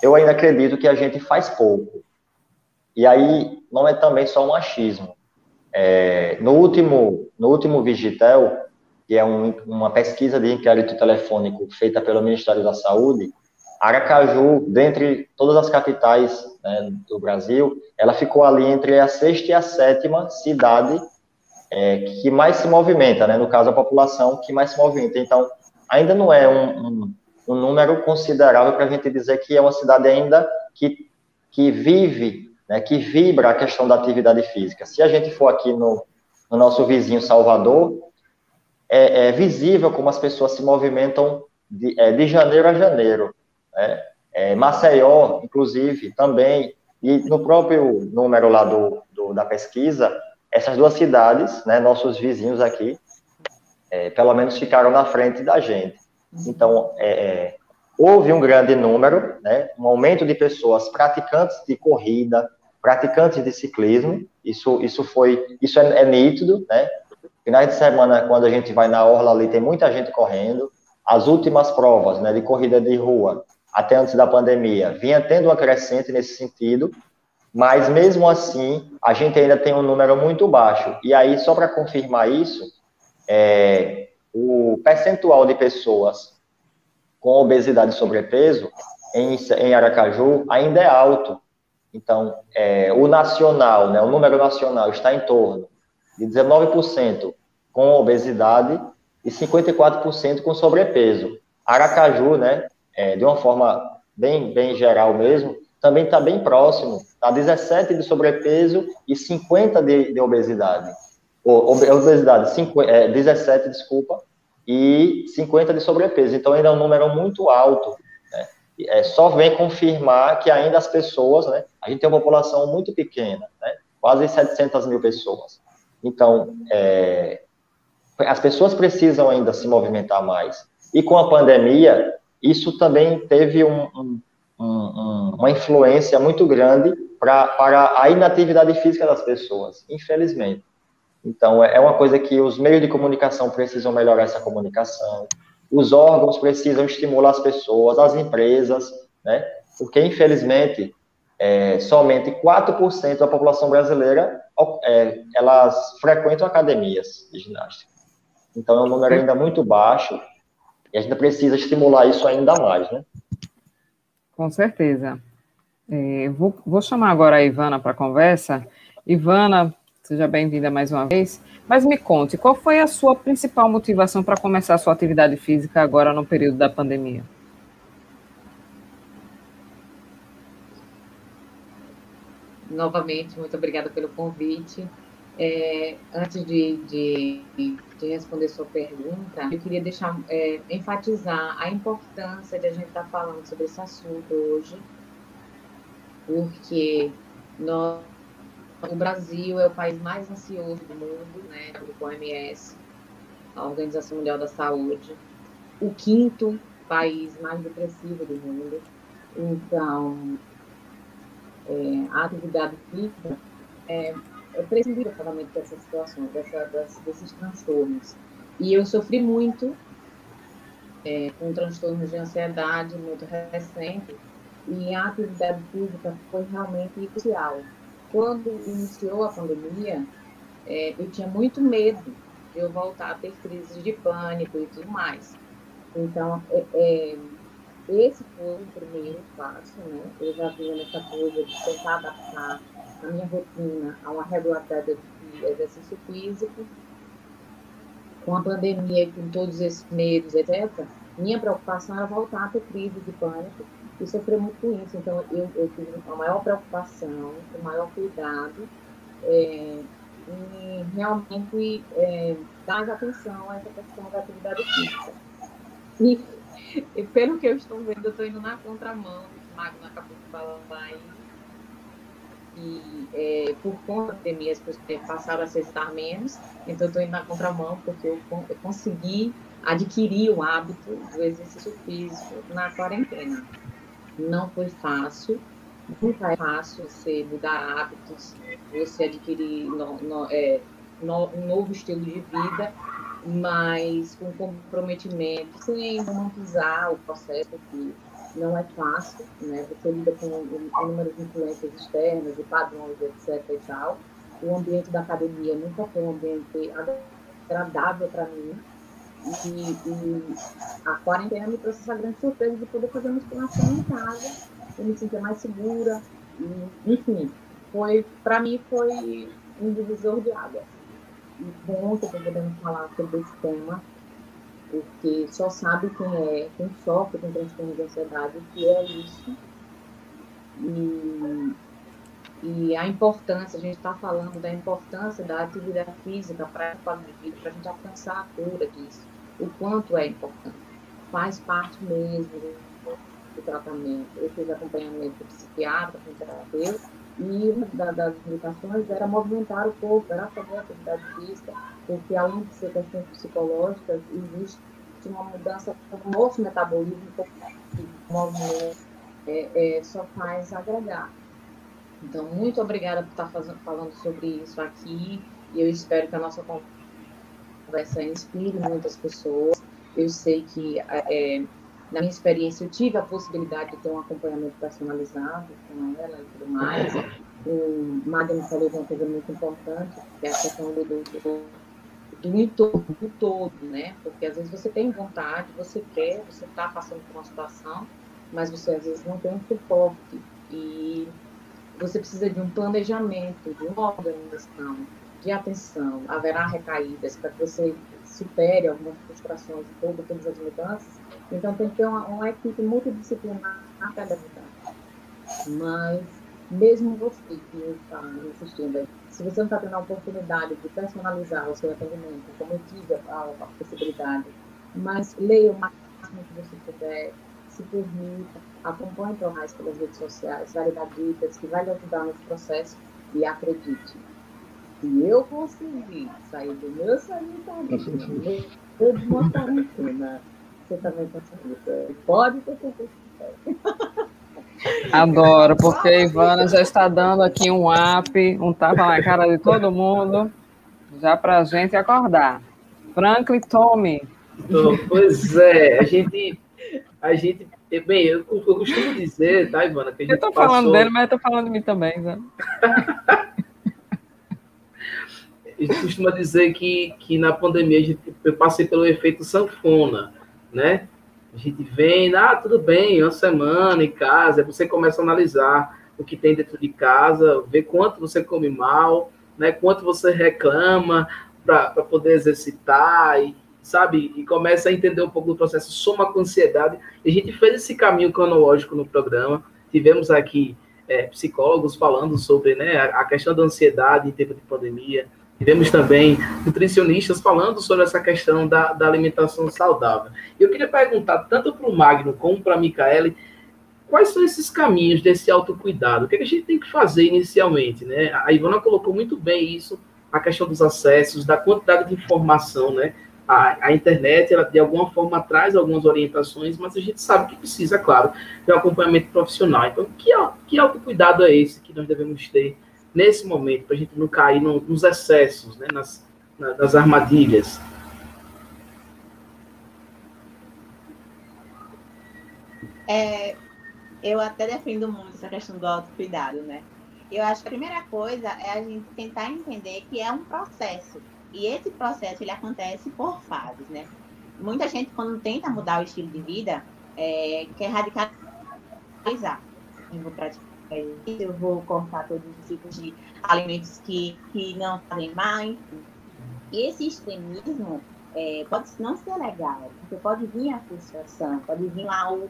Eu ainda acredito que a gente faz pouco. E aí não é também só um achismo. É, no último, no último Vigitel, que é um, uma pesquisa de inquérito telefônico feita pelo Ministério da Saúde, Aracaju, dentre todas as capitais né, do Brasil, ela ficou ali entre a sexta e a sétima cidade é, que mais se movimenta, né, no caso a população que mais se movimenta. Então, ainda não é um, um, um número considerável para a gente dizer que é uma cidade ainda que, que vive, né, que vibra a questão da atividade física. Se a gente for aqui no, no nosso vizinho Salvador, é, é visível como as pessoas se movimentam de, é, de janeiro a janeiro. Né? É, Maceió, inclusive, também, e no próprio número lá do, do da pesquisa, essas duas cidades, né, nossos vizinhos aqui, é, pelo menos ficaram na frente da gente. Então, é, é, houve um grande número, né, um aumento de pessoas praticantes de corrida, praticantes de ciclismo, isso, isso foi, isso é, é nítido, né, finais de semana, quando a gente vai na orla ali, tem muita gente correndo, as últimas provas, né, de corrida de rua, até antes da pandemia, vinha tendo uma crescente nesse sentido, mas mesmo assim, a gente ainda tem um número muito baixo, e aí, só para confirmar isso, é, o percentual de pessoas com obesidade e sobrepeso em, em Aracaju ainda é alto. Então, é, o nacional, né, o número nacional está em torno de 19% com obesidade e 54% com sobrepeso. Aracaju, né, é, de uma forma bem, bem geral mesmo, também está bem próximo, está 17 de sobrepeso e 50 de, de obesidade obesidade 5, é, 17, desculpa, e 50 de sobrepeso. Então, ainda é um número muito alto. Né? É, só vem confirmar que ainda as pessoas, né? A gente tem uma população muito pequena, né? Quase 700 mil pessoas. Então, é, as pessoas precisam ainda se movimentar mais. E com a pandemia, isso também teve um, um, um, uma influência muito grande pra, para a inatividade física das pessoas, infelizmente. Então, é, é uma coisa que os meios de comunicação precisam melhorar essa comunicação, os órgãos precisam estimular as pessoas, as empresas, né? Porque, infelizmente, é, somente 4% da população brasileira é, elas frequentam academias de ginástica. Então, é um número ainda muito baixo e a gente precisa estimular isso ainda mais, né? Com certeza. É, vou, vou chamar agora a Ivana para conversa. Ivana, Seja bem-vinda mais uma vez. Mas me conte, qual foi a sua principal motivação para começar a sua atividade física agora no período da pandemia? Novamente, muito obrigada pelo convite. É, antes de, de, de, responder sua pergunta, eu queria deixar é, enfatizar a importância de a gente estar falando sobre esse assunto hoje, porque nós o Brasil é o país mais ansioso do mundo, né, do OMS, a Organização Mundial da Saúde, o quinto país mais depressivo do mundo. Então, é, a atividade física é, é realmente dessas situações, dessa, desses transtornos. E eu sofri muito é, com transtornos de ansiedade muito recente, e a atividade física foi realmente crucial quando iniciou a pandemia, é, eu tinha muito medo de eu voltar a ter crises de pânico e tudo mais. Então, é, é, esse foi o primeiro passo, né? Eu já vinha nessa coisa de tentar adaptar a minha rotina a uma regularidade de exercício físico. Com a pandemia, com todos esses medos, etc., minha preocupação era voltar a ter crise de pânico e sofrer muito com isso. Então, eu, eu tive a maior preocupação, o maior cuidado é, em realmente é, dar atenção a essa questão da atividade física. E, e pelo que eu estou vendo, eu estou indo na contramão, acabou de falar aí, e é, por conta da pandemia as pessoas passaram a cestar menos, então eu estou indo na contramão porque eu, eu consegui adquirir o hábito do exercício físico na quarentena. Não foi fácil, nunca é fácil você mudar hábitos, você adquirir no, no, é, no, um novo estilo de vida, mas com comprometimento, sem romantizar o processo, que não é fácil, né? Você lida com inúmeras influências externas e padrões, etc. e tal. O ambiente da academia nunca foi um ambiente agradável para mim, e, e, a quarentena me trouxe essa grande surpresa de poder fazer musculação em casa, e me sentir mais segura. E, enfim, foi para mim foi um divisor de águas. Bom que podendo falar sobre esse tema, porque só sabe quem é, quem sofre com transtorno de ansiedade, o que é isso. E, e a importância, a gente está falando da importância da atividade física para a qualidade de vida, para a gente alcançar a cura disso o quanto é importante. faz parte mesmo do tratamento. Eu fiz acompanhamento com psiquiatra, com terapeuta, e uma das indicações era movimentar o corpo, era fazer atividade física, porque além de ser questões psicológicas, existe uma mudança no nosso metabolismo, o movimento é, é, só faz agregar. Então, muito obrigada por estar fazendo, falando sobre isso aqui, e eu espero que a nossa conversa inspire muitas pessoas. Eu sei que, é, na minha experiência, eu tive a possibilidade de ter um acompanhamento personalizado com ela e tudo mais. O Magno falou de uma coisa muito importante, que é a questão do, do, do entorno do todo, né? Porque às vezes você tem vontade, você quer, você está passando por uma situação, mas você às vezes não tem um suporte. E você precisa de um planejamento, de uma organização, de atenção. Haverá recaídas para que você supere algumas frustrações de todas, todas as mudanças. Então, tem que ter uma, uma equipe multidisciplinar a cada mudança. Mas, mesmo você que está assistindo aí, se você não está tendo a oportunidade de personalizar o seu atendimento, como eu tive a, a possibilidade, mas leia o máximo que você puder, se permita, acompanhe o Torrais pelas redes sociais, vai dar dicas que vai lhe ajudar nesse processo e acredite, se eu conseguir sair do meu sanitarismo, eu de uma quarentena, você também consegue. Pode ter certeza Adoro, porque a Ivana já está dando aqui um up, um tapa na cara de todo mundo, já para a gente acordar. Franklin Tommy. Então, pois é, a gente, a gente, bem, eu, eu costumo dizer, tá, Ivana, que a gente Eu estou falando dele, mas estou falando de mim também, né? gente costuma dizer que, que na pandemia a gente, eu passei pelo efeito sanfona, né? A gente vem, ah, tudo bem, uma semana em casa, você começa a analisar o que tem dentro de casa, ver quanto você come mal, né? Quanto você reclama para poder exercitar e sabe? E começa a entender um pouco do processo, soma com ansiedade. E a gente fez esse caminho cronológico no programa. Tivemos aqui é, psicólogos falando sobre né, a questão da ansiedade em tempo de pandemia. Tivemos também nutricionistas falando sobre essa questão da, da alimentação saudável. Eu queria perguntar, tanto para o Magno como para a Micaele, quais são esses caminhos desse autocuidado? O que, é que a gente tem que fazer inicialmente? Né? A Ivana colocou muito bem isso, a questão dos acessos, da quantidade de informação, né? A, a, internet, ela de alguma forma traz algumas orientações, mas a gente sabe que precisa, claro, de um acompanhamento profissional. Então, que, que autocuidado é esse que nós devemos ter nesse momento, para a gente não cair no, nos excessos, né, nas, nas armadilhas. É, eu até defendo muito essa questão do autocuidado, né? Eu acho que a primeira coisa é a gente tentar entender que é um processo. E esse processo, ele acontece por fases, né? Muita gente, quando tenta mudar o estilo de vida, é, quer radicalizar. Eu vou praticar eu vou cortar todos os tipos de alimentos que, que não fazem mais. E esse extremismo é, pode não ser legal, porque pode vir a frustração, pode vir lá o,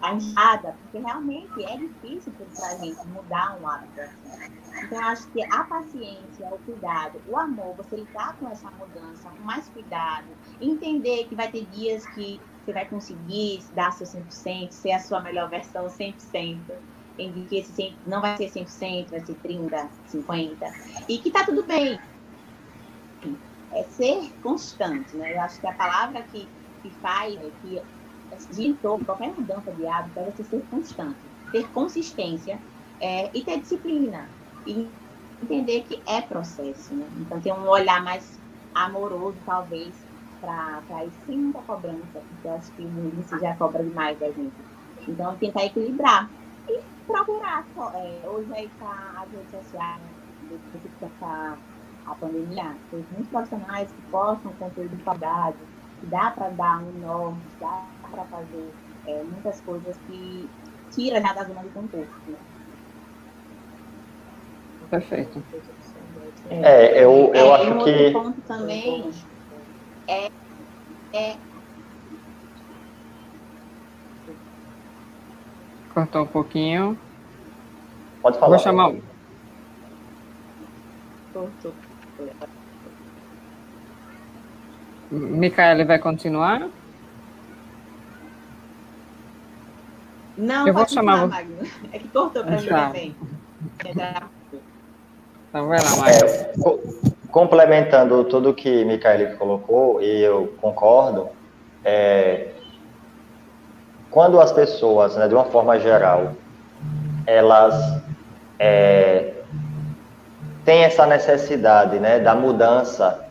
a enxada, porque realmente é difícil para a gente mudar um hábito assim. Então, eu acho que a paciência, o cuidado, o amor, você lidar com essa mudança com mais cuidado, entender que vai ter dias que você vai conseguir dar seu 100%, ser a sua melhor versão 100% em que esse não vai ser 100%, vai ser 30%, 50%, e que tá tudo bem. É ser constante, né? Eu acho que a palavra que, que faz, né, que ditou qualquer mudança de hábito deve ser ser constante, ter consistência é, e ter disciplina. E entender que é processo, né? Então, ter um olhar mais amoroso, talvez, para ir sem muita cobrança, porque eu acho que o já cobra demais da gente. Então, tentar equilibrar e procurar. É, hoje aí tá as redes sociais, depois que a pandemia, tem muitos profissionais que postam conteúdo de qualidade, que dá para dar um norte, dá para fazer é, muitas coisas que tira já da zona de conforto. Né? Perfeito. É, eu, eu é, acho um que. Outro ponto também é, é Cortou um pouquinho. Pode falar. Vou chamar. Cortou. Micaele vai continuar? Não, Eu vou chamar Magno. É que cortou para mim Tá. também. Entrar. Então vai lá. É, co- complementando tudo que Micaele colocou, e eu concordo, é, quando as pessoas, né, de uma forma geral, elas é, têm essa necessidade né, da mudança,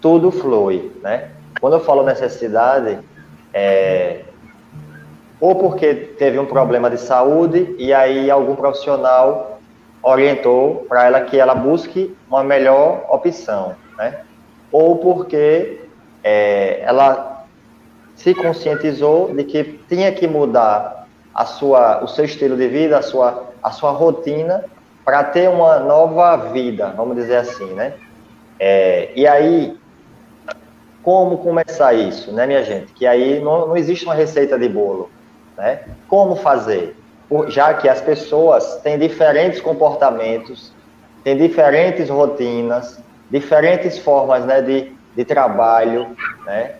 tudo flui. Né? Quando eu falo necessidade, é, ou porque teve um problema de saúde e aí algum profissional orientou para ela que ela busque uma melhor opção, né? Ou porque é, ela se conscientizou de que tinha que mudar a sua, o seu estilo de vida, a sua, a sua rotina para ter uma nova vida, vamos dizer assim, né? É, e aí, como começar isso, né, minha gente? Que aí não, não existe uma receita de bolo, né? Como fazer? Já que as pessoas têm diferentes comportamentos, têm diferentes rotinas, diferentes formas né, de, de trabalho, né?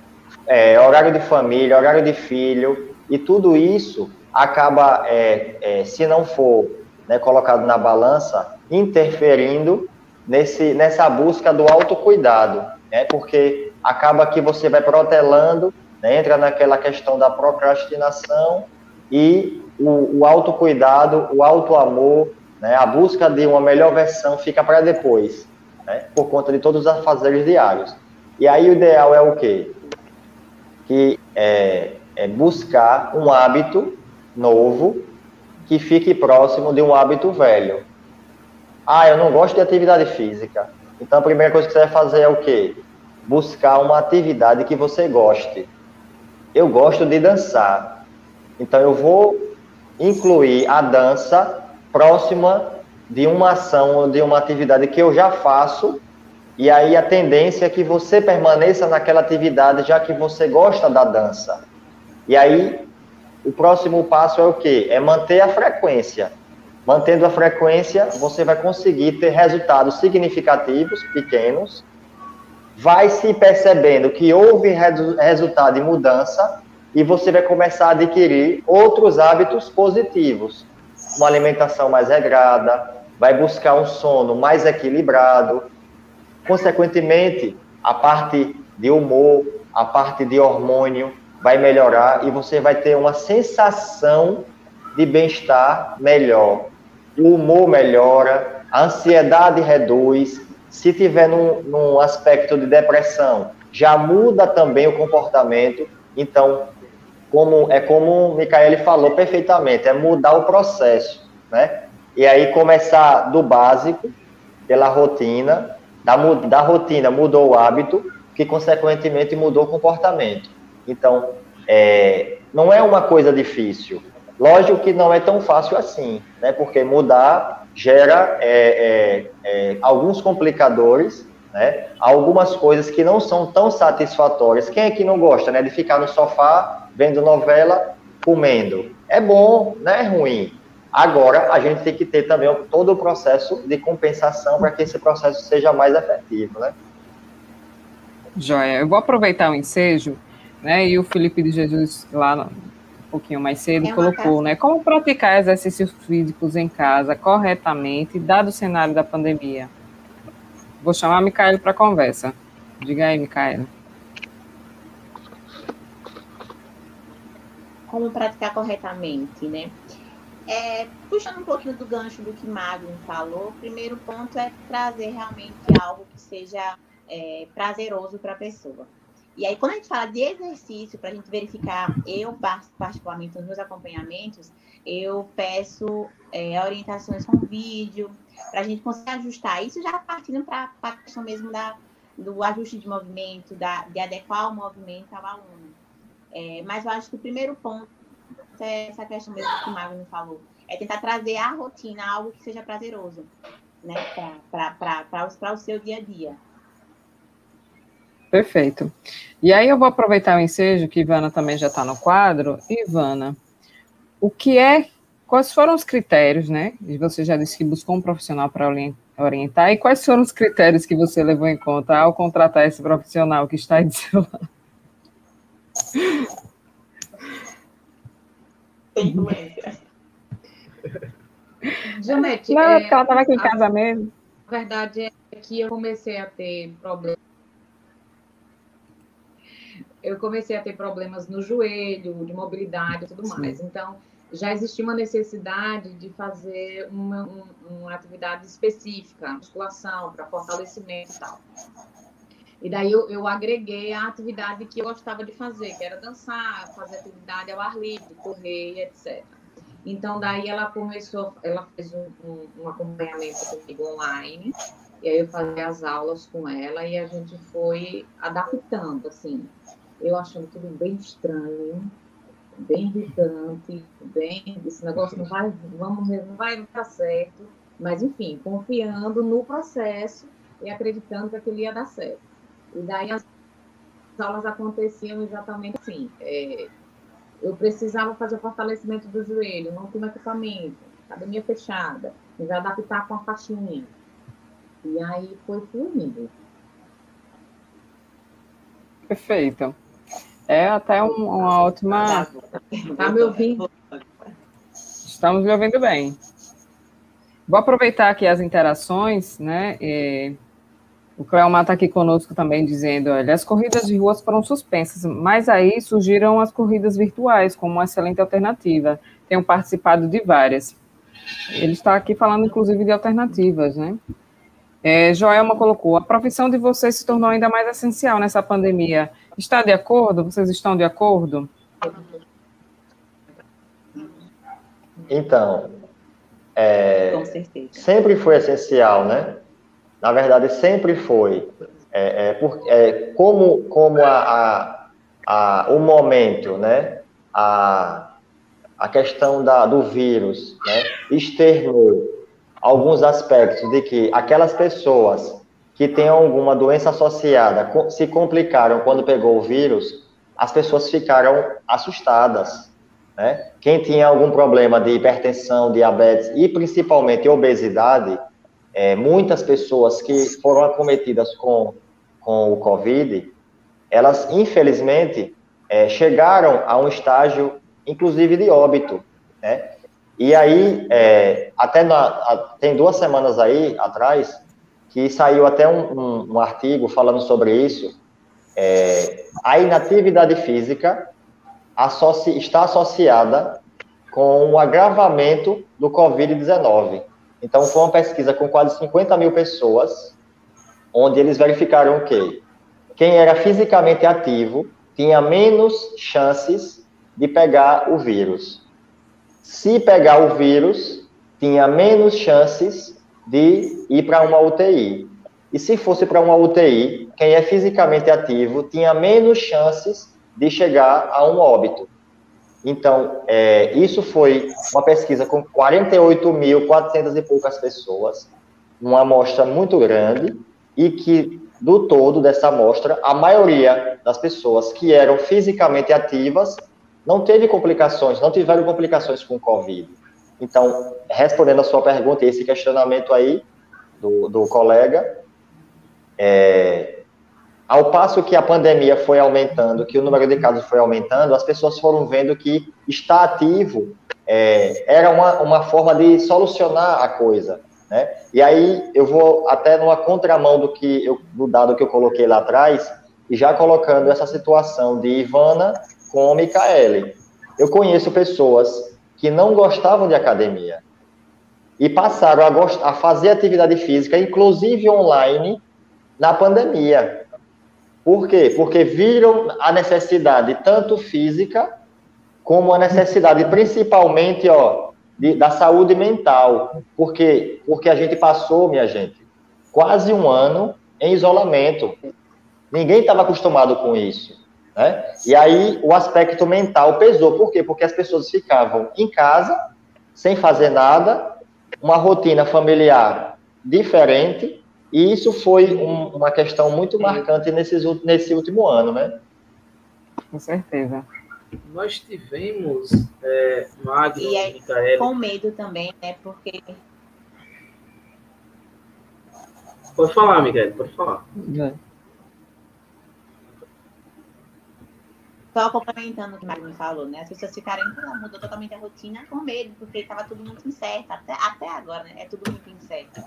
É, horário de família, horário de filho, e tudo isso acaba, é, é, se não for né, colocado na balança, interferindo nesse, nessa busca do autocuidado, né? Porque acaba que você vai protelando, né, entra naquela questão da procrastinação e o, o autocuidado, o autoamor, né, a busca de uma melhor versão fica para depois, né, por conta de todos os afazeres diários. E aí o ideal é o quê? Que é, é buscar um hábito novo que fique próximo de um hábito velho. Ah, eu não gosto de atividade física. Então a primeira coisa que você vai fazer é o quê? Buscar uma atividade que você goste. Eu gosto de dançar. Então eu vou incluir a dança próxima de uma ação ou de uma atividade que eu já faço. E aí a tendência é que você permaneça naquela atividade já que você gosta da dança. E aí o próximo passo é o quê? É manter a frequência. Mantendo a frequência, você vai conseguir ter resultados significativos, pequenos, vai se percebendo que houve resu- resultado e mudança, e você vai começar a adquirir outros hábitos positivos. Uma alimentação mais regrada, vai buscar um sono mais equilibrado. Consequentemente, a parte de humor, a parte de hormônio vai melhorar e você vai ter uma sensação de bem-estar melhor. O humor melhora, a ansiedade reduz. Se tiver num, num aspecto de depressão, já muda também o comportamento. Então, como é como o Micaele falou perfeitamente, é mudar o processo, né? E aí começar do básico, pela rotina, da, da rotina mudou o hábito, que consequentemente mudou o comportamento. Então, é, não é uma coisa difícil. Lógico que não é tão fácil assim, né? Porque mudar gera é, é, é, alguns complicadores, né? Algumas coisas que não são tão satisfatórias. Quem é que não gosta, né? De ficar no sofá vendo novela, comendo. É bom, não é ruim. Agora, a gente tem que ter também todo o processo de compensação para que esse processo seja mais efetivo, né? Joia, eu vou aproveitar o ensejo, né? E o Felipe de Jesus, lá no- um pouquinho mais cedo, É colocou, casa. né? Como praticar exercícios físicos em casa corretamente, dado o cenário da pandemia. Vou chamar a Micaela para conversa. Diga aí, Micaela. como praticar corretamente, né? É, puxando um pouquinho do gancho do que Magno falou, o primeiro ponto é trazer realmente algo que seja é, prazeroso para a pessoa. E aí, quando a gente fala de exercício, para a gente verificar, eu par- particularmente nos meus acompanhamentos, eu peço é, orientações com vídeo, para a gente conseguir ajustar. Isso já partindo para a questão mesmo da, do ajuste de movimento, da, de adequar o movimento ao aluno. É, mas eu acho que o primeiro ponto é essa questão mesmo que o Magno falou. É tentar trazer à rotina algo que seja prazeroso, né? Para o seu dia a dia. Perfeito. E aí eu vou aproveitar o ensejo, que Ivana também já está no quadro. Ivana, o que é, quais foram os critérios, né? Você já disse que buscou um profissional para orientar, e quais foram os critérios que você levou em conta ao contratar esse profissional que está aí seu lado? Tem influência. Janete, Não, é, porque ela estava aqui em a- casa mesmo. A verdade é que eu comecei a ter problemas. Eu comecei a ter problemas no joelho, de mobilidade e tudo mais. Então, já existia uma necessidade de fazer uma, um- uma atividade específica, musculação, para fortalecimento e tal. E daí eu, eu agreguei a atividade que eu gostava de fazer, que era dançar, fazer atividade ao ar livre, correr, etc. Então, daí ela começou, ela fez um, um, um acompanhamento comigo online, e aí eu fazia as aulas com ela e a gente foi adaptando, assim. Eu achando tudo bem estranho, bem irritante, bem, esse negócio não vai, vamos, não vai dar certo, mas enfim, confiando no processo e acreditando que aquilo ia dar certo. E daí as aulas aconteciam exatamente assim. é, eu precisava fazer o fortalecimento do joelho, não tinha equipamento, academia fechada, me adaptar com a faixinha. E aí foi fluindo. Perfeito. É até um- uma ótima. Tá me ouvindo? Estamos me ouvindo bem. Vou aproveitar aqui as interações, né? e o Cleomar está aqui conosco também dizendo, olha, as corridas de ruas foram suspensas, mas aí surgiram as corridas virtuais como uma excelente alternativa. Tenho participado de várias. Ele está aqui falando, inclusive, de alternativas, né? É, Joelma colocou, a profissão de vocês se tornou ainda mais essencial nessa pandemia. Está de acordo? Vocês estão de acordo? Então, é, Com certeza. sempre foi essencial, né? Na verdade, sempre foi. É, é, por- é, como como a, a, a- o momento, né? A, a questão da, do vírus, né? Externou alguns aspectos de que aquelas pessoas que têm alguma doença associada se complicaram quando pegou o vírus, as pessoas ficaram assustadas, né? Quem tinha algum problema de hipertensão, diabetes e principalmente obesidade, é, muitas pessoas que foram acometidas com, com o Covid, elas, infelizmente, é, chegaram a um estágio, inclusive, de óbito, né? E aí, é, até na, a- tem duas semanas aí atrás, que saiu até um, um- um artigo falando sobre isso, é, a inatividade física está associada com o agravamento do Covid-19. Então, foi uma pesquisa com quase 50 mil pessoas, onde eles verificaram o quê? Quem era fisicamente ativo tinha menos chances de pegar o vírus. Se pegar o vírus, tinha menos chances de ir para uma UTI. E se fosse para uma UTI, quem é fisicamente ativo tinha menos chances de chegar a um óbito. Então, é, isso foi uma pesquisa com 48.400 e poucas pessoas, uma amostra muito grande, e que, do todo dessa amostra, a maioria das pessoas que eram fisicamente ativas não teve complicações, não tiveram complicações com Covid. Então, respondendo a sua pergunta e esse questionamento aí do, do colega, é, ao passo que a pandemia foi aumentando, que o número de casos foi aumentando, as pessoas foram vendo que estar ativo é, era uma, uma forma de solucionar a coisa. Né? E aí eu vou até numa contramão do, que eu, do dado que eu coloquei lá atrás, e já colocando essa situação de Ivana com Micaele. Eu conheço pessoas que não gostavam de academia e passaram a, a fazer atividade física, inclusive online, na pandemia. Por quê? Porque viram a necessidade tanto física como a necessidade principalmente, ó, de- da saúde mental. Por quê? Porque a gente passou, minha gente, quase um ano em isolamento. Ninguém estava acostumado com isso. Né? E aí o aspecto mental pesou. Por quê? Porque as pessoas ficavam em casa, sem fazer nada, uma rotina familiar diferente, e isso foi um- uma questão muito marcante nesses, nesse último ano, né? Com certeza. Nós tivemos, é, Magno, E aí, Micaele, Com medo também, né? Porque pode falar, Miguel, pode falar. só complementando o que a Magno falou, né? As pessoas ficaram, mudou totalmente a rotina com medo, porque estava tudo muito incerto, até, até agora, né? É tudo muito incerto.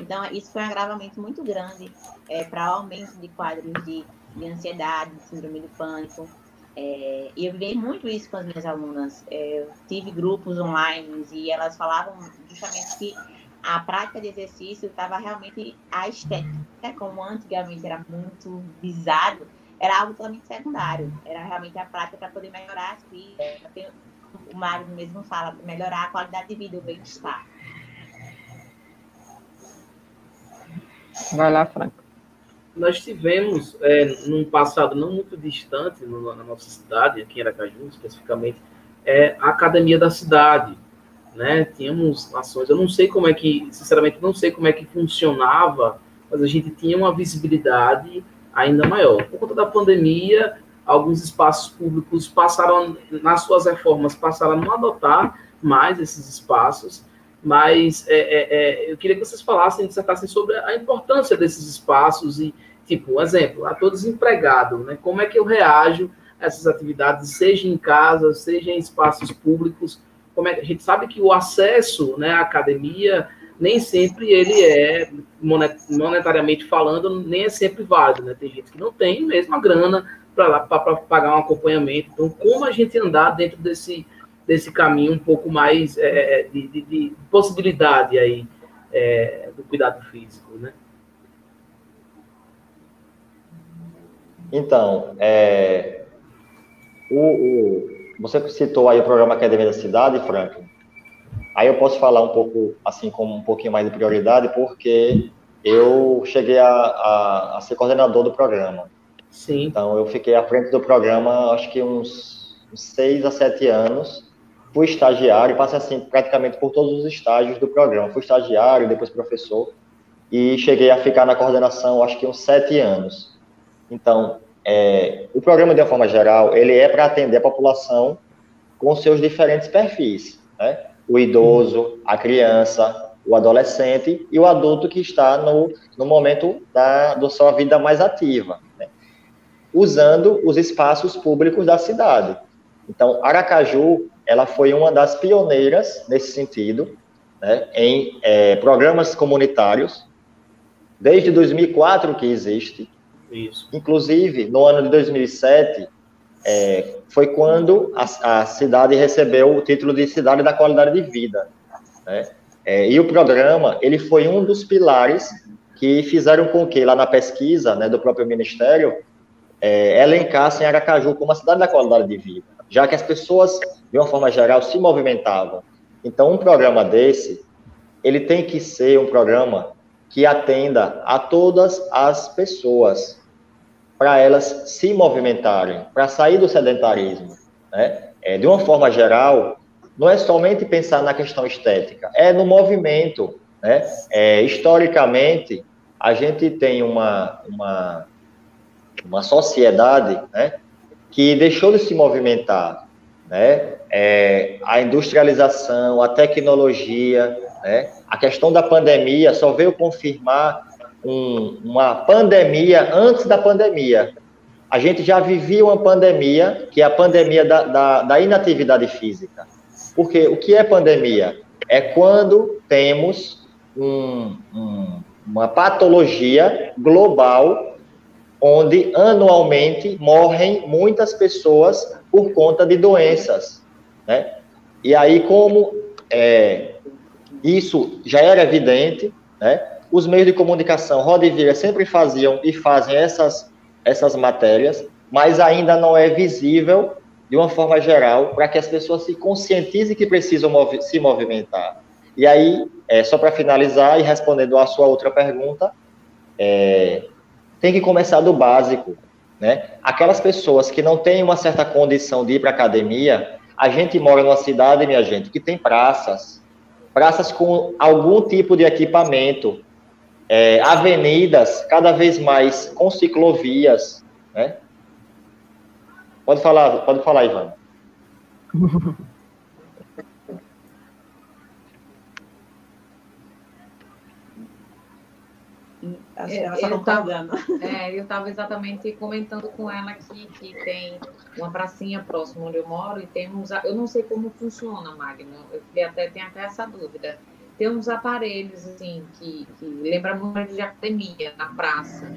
Então, isso foi um agravamento muito grande é, para o aumento de quadros de, de ansiedade, de síndrome do pânico. É, e eu vivi muito isso com as minhas alunas. É, eu tive grupos online e elas falavam justamente que a prática de exercício estava realmente a estética, né? como antigamente era muito visado, era algo totalmente secundário. Era realmente a prática para poder melhorar as vidas. O Mário mesmo fala, melhorar a qualidade de vida, o bem-estar. Vai lá, Franco. Nós tivemos, é, num passado não muito distante, no, na nossa cidade, aqui em Aracaju, especificamente, é, a academia da cidade. Né? Tínhamos ações, eu não sei como é que, sinceramente, não sei como é que funcionava, mas a gente tinha uma visibilidade ainda maior. Por conta da pandemia, alguns espaços públicos passaram, nas suas reformas, passaram a não adotar mais esses espaços, mas é, é, é, eu queria que vocês falassem, dissertassem sobre a importância desses espaços e, tipo, um exemplo, a todo desempregado, né? Como é que eu reajo a essas atividades, seja em casa, seja em espaços públicos? Como é, a gente sabe que o acesso né, à academia nem sempre ele é, monetariamente falando, nem é sempre válido, né? Tem gente que não tem mesmo a grana para pagar um acompanhamento. Então, como a gente andar dentro desse desse caminho um pouco mais é, de, de, de, possibilidade aí é, do cuidado físico, né? Então, é, o, o, você citou aí o programa Academia da Cidade, Franklin. Aí eu posso falar um pouco, assim, com um pouquinho mais de prioridade, porque eu cheguei a, a, a ser coordenador do programa. Sim. Então, eu fiquei à frente do programa, acho que uns, uns seis a sete anos, fui estagiário, passei assim praticamente por todos os estágios do programa. Fui estagiário, depois professor, e cheguei a ficar na coordenação, acho que uns sete anos. Então, é, o programa, de uma forma geral, ele é para atender a população com seus diferentes perfis, né? O idoso, a criança, o adolescente e o adulto que está no, no momento da, da sua vida mais ativa, né? usando os espaços públicos da cidade. Então, Aracaju, ela foi uma das pioneiras nesse sentido, né, em é, programas comunitários, desde 2004 que existe. Isso. Inclusive, no ano de 2007, é, foi quando a, a, cidade recebeu o título de Cidade da Qualidade de Vida. Né? É, e o programa, ele foi um dos pilares que fizeram com que, lá na pesquisa né, do próprio Ministério, é, elencassem Aracaju como a cidade da qualidade de vida já que as pessoas, de uma forma geral, se movimentavam. Então, um programa desse, ele tem que ser um programa que atenda a todas as pessoas, para elas se movimentarem, para sair do sedentarismo. Né? É, de uma forma geral, não é somente pensar na questão estética, é no movimento. Né? É, historicamente, a gente tem uma, uma, uma sociedade né, que deixou de se movimentar, né? É, a industrialização, a tecnologia, né? A questão da pandemia só veio confirmar um, uma pandemia antes da pandemia. A gente já vivia uma pandemia, que é a pandemia da, da, da inatividade física. Porque o que é pandemia? É quando temos um, um, uma patologia global onde anualmente morrem muitas pessoas por conta de doenças, né? E aí, como é, isso já era evidente, né? Os meios de comunicação, Roda Vira, sempre faziam e fazem essas, essas matérias, mas ainda não é visível de uma forma geral para que as pessoas se conscientizem que precisam movi se movimentar. E aí, é, só para finalizar e respondendo à sua outra pergunta, é, tem que começar do básico, né? Aquelas pessoas que não têm uma certa condição de ir para academia, a gente mora numa cidade, minha gente, que tem praças, praças com algum tipo de equipamento, é, avenidas cada vez mais com ciclovias, né? Pode falar, pode falar, Ivan. Acho que É, ela só eu tava- concordando. É, eu estava exatamente comentando com ela aqui que tem uma pracinha próxima onde eu moro e tem uns. a- Eu não sei como funciona, Magno. Eu até tenho até essa dúvida. Tem uns aparelhos assim que, que lembra muito de academia na praça.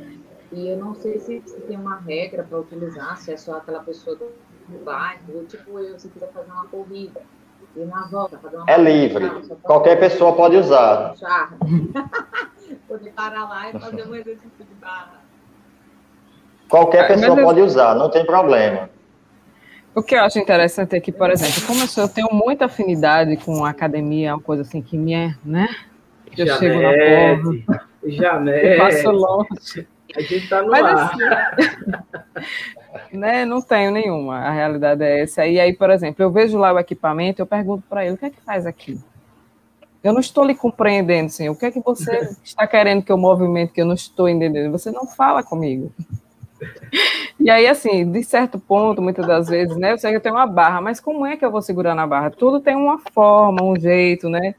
E eu não sei se, se tem uma regra para utilizar, se é só aquela pessoa do bairro, ou tipo eu, se quiser fazer uma corrida. E na volta, fazer uma É livre. só pra- Qualquer pessoa pode usar. Poder parar lá e fazer um exercício de barra. Qualquer pessoa eu- pode usar, não tem problema. O que eu acho interessante é que, por exemplo, como eu, sou- eu tenho muita afinidade com a academia, uma coisa assim que me é, né? Eu chego na porta, Janete, Janete, eu passo longe. a gente tá no Mas ar. assim, né, não tenho nenhuma, a realidade é essa. E aí, por exemplo, eu vejo lá o equipamento, eu pergunto para ele, o que é que faz aqui? Eu não estou lhe compreendendo, senhor. O que é que você está querendo que eu movimente que eu não estou entendendo? Você não fala comigo. E aí, assim, de certo ponto, muitas das vezes, né, eu sei que eu tenho uma barra, mas como é que eu vou segurar na barra? Tudo tem uma forma, um jeito, né?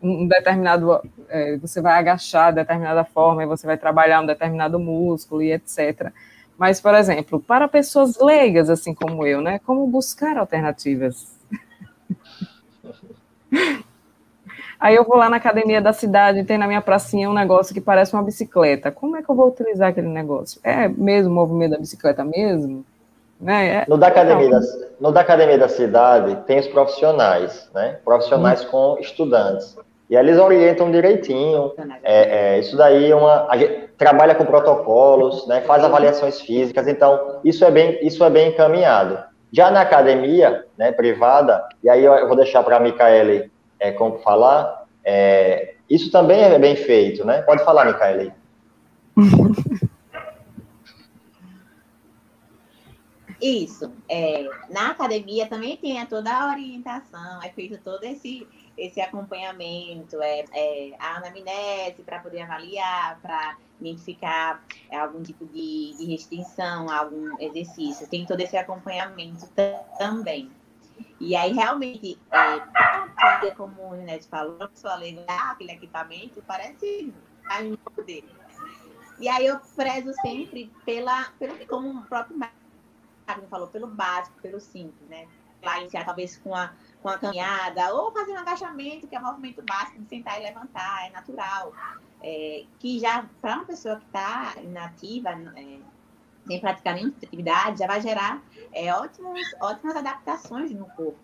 Um determinado, é, você vai agachar de determinada forma e você vai trabalhar um determinado músculo e etc. Mas, por exemplo, para pessoas leigas, assim como eu, né, como buscar alternativas? Aí eu vou lá na academia da cidade, tem na minha pracinha um negócio que parece uma bicicleta. Como é que eu vou utilizar aquele negócio? É mesmo o movimento da bicicleta mesmo? Né? É- No da academia da, no da academia da cidade tem os profissionais, né? Profissionais com estudantes. E eles orientam direitinho. É, é, isso daí é uma. A gente trabalha com protocolos, né? Faz avaliações físicas, então isso é bem, isso é bem encaminhado. Já na academia, né, privada, e aí eu vou deixar para a Micaele é, como falar, é, isso também é bem feito, né? Pode falar, Micaele. Isso. É, na academia também tem toda a orientação, é feito todo esse, esse acompanhamento, é, é a anamnese para poder avaliar, para identificar é, algum tipo de, de restrição, algum exercício. Tem todo esse acompanhamento ta- também. E aí, realmente, é, como o Inês falou, a pessoa leiga, ah, aquele equipamento parece minha dele. E aí eu prezo sempre pela, pelo, como o próprio Magno falou, pelo básico, pelo simples, né? Lá iniciar talvez com a, com a caminhada, ou fazer um agachamento, que é um movimento básico de sentar e levantar, é natural. É, que já, para uma pessoa que está inativa, é, sem praticar nenhuma atividade, já vai gerar é, ótimos, ótimas adaptações no corpo.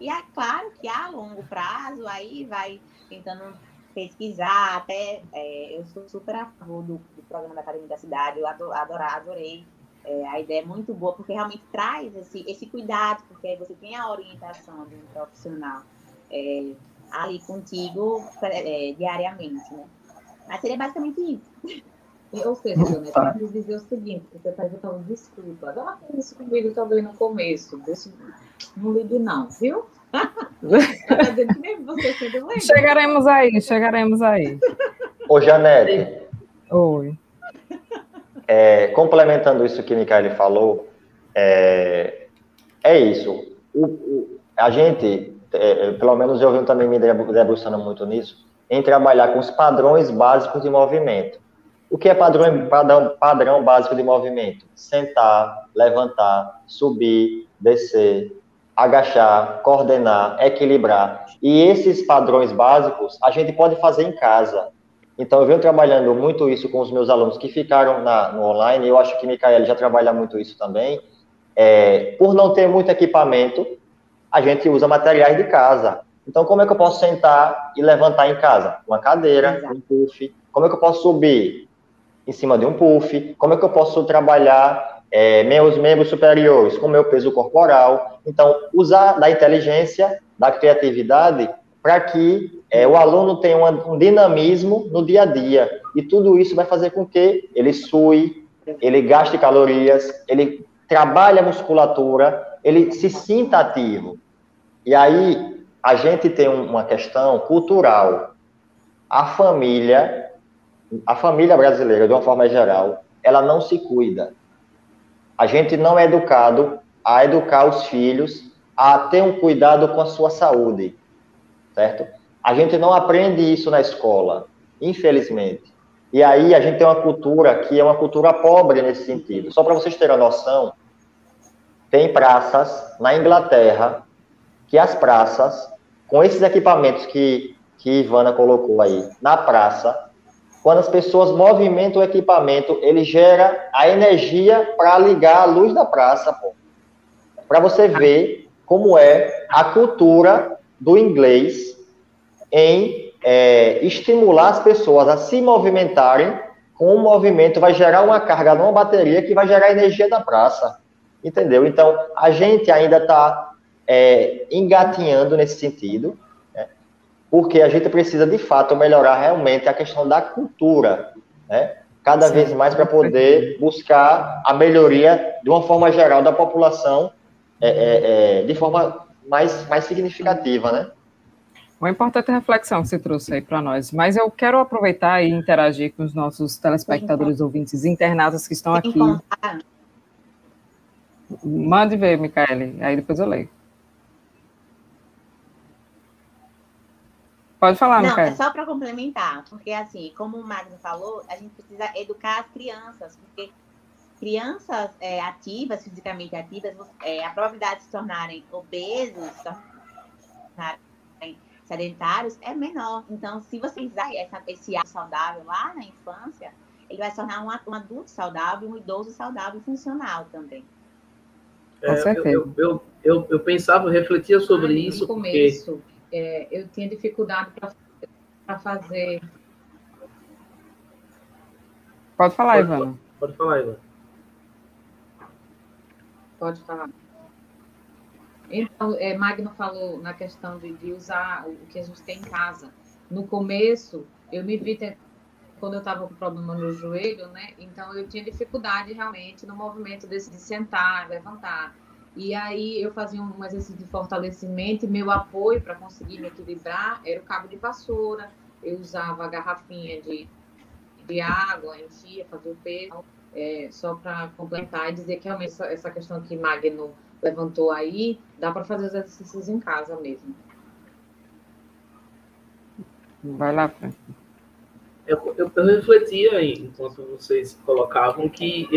E é claro que a longo prazo, aí vai tentando pesquisar, até é, eu sou super a favor do, do programa da Academia da Cidade, eu adorar, adorei. É, a ideia é muito boa, porque realmente traz esse, esse cuidado, porque você tem a orientação de um profissional é, ali contigo é, diariamente, né? Mas seria basicamente isso. Ou seja, né, tem que dizer o seguinte, você está perguntando desculpa. Ela fez isso comigo também no começo. Deixa, não ligue não, viu? Tá. Chegaremos aí, chegaremos aí. Ô, Janete, Oi. é, complementando isso que o Micaele falou, é, é isso. O, o- a gente, é, é, pelo menos eu venho também me debru- debruçando muito nisso, em trabalhar com os padrões básicos de movimento. O que é padrão, padrão, padrão básico de movimento? Sentar, levantar, subir, descer, agachar, coordenar, equilibrar. E esses padrões básicos a gente pode fazer em casa. Então, eu venho trabalhando muito isso com os meus alunos que ficaram na, no online, eu acho que Micael já trabalha muito isso também. É, por não ter muito equipamento, a gente usa materiais de casa. Então, como é que eu posso sentar e levantar em casa? Uma cadeira, Exato. um puff. Como é que eu posso subir em cima de um puff? Como é que eu posso trabalhar é, meus membros superiores com meu peso corporal? Então, usar da inteligência, da criatividade, para que é, o aluno tenha uma- um dinamismo no dia a dia. E tudo isso vai fazer com que ele sue, ele gaste calorias, ele trabalhe a musculatura, ele se sinta ativo. E aí, a gente tem um- uma questão cultural. A família, a família brasileira, de uma forma geral, ela não se cuida. A gente não é educado a educar os filhos a ter um cuidado com a sua saúde, certo? A gente não aprende isso na escola, infelizmente. E aí a gente tem uma cultura que é uma cultura pobre nesse sentido. Só para vocês terem a noção, tem praças na Inglaterra que as praças, com esses equipamentos que, que Ivana colocou aí na praça, quando as pessoas movimentam o equipamento, ele gera a energia para ligar a luz da praça, Para você ver como é a cultura do inglês em é, estimular as pessoas a se movimentarem com um movimento, vai gerar uma carga numa bateria que vai gerar energia da praça. Entendeu? Então, a gente ainda está é, engatinhando nesse sentido? Porque a gente precisa, de fato, melhorar realmente a questão da cultura, né? cada Sim. vez mais para poder buscar a melhoria, de uma forma geral, da população, é, é, é de forma mais, mais significativa, né? Uma importante reflexão que você trouxe aí para nós, mas eu quero aproveitar e interagir com os nossos telespectadores, ouvintes, internados que estão aqui. Mande ver, Micaele, aí depois eu leio. Pode falar, Não, Micaele. é só para complementar, porque assim, como o Magno falou, a gente precisa educar as crianças, porque crianças é, ativas, fisicamente ativas, é, a probabilidade de se tornarem obesos, se tornarem sedentários é menor. Então, se você essa, esse hábito saudável lá na infância, ele vai se tornar um, um adulto saudável, um idoso saudável e funcional também. É, eu, eu, eu, eu, eu pensava, refletia sobre Ai, isso. No começo, porque... é, eu tinha dificuldade para fazer. Pode falar, pode, Ivana. Pode, falar, Ivana. Pode falar. Então, é, Magno falou na questão de, de, usar o que a gente tem em casa. No começo, eu me vi quando eu estava com problema no joelho, né? Então eu tinha dificuldade realmente no movimento desse de sentar, levantar. E aí eu fazia um exercício de fortalecimento e meu apoio para conseguir me equilibrar era o cabo de vassoura. Eu usava a garrafinha de, de água, enchia, fazia o peso, é, só para complementar e dizer que realmente essa, essa questão que Magno levantou aí, dá para fazer os exercícios em casa mesmo. Vai lá, Fran. Eu, eu, eu refletia enquanto vocês colocavam que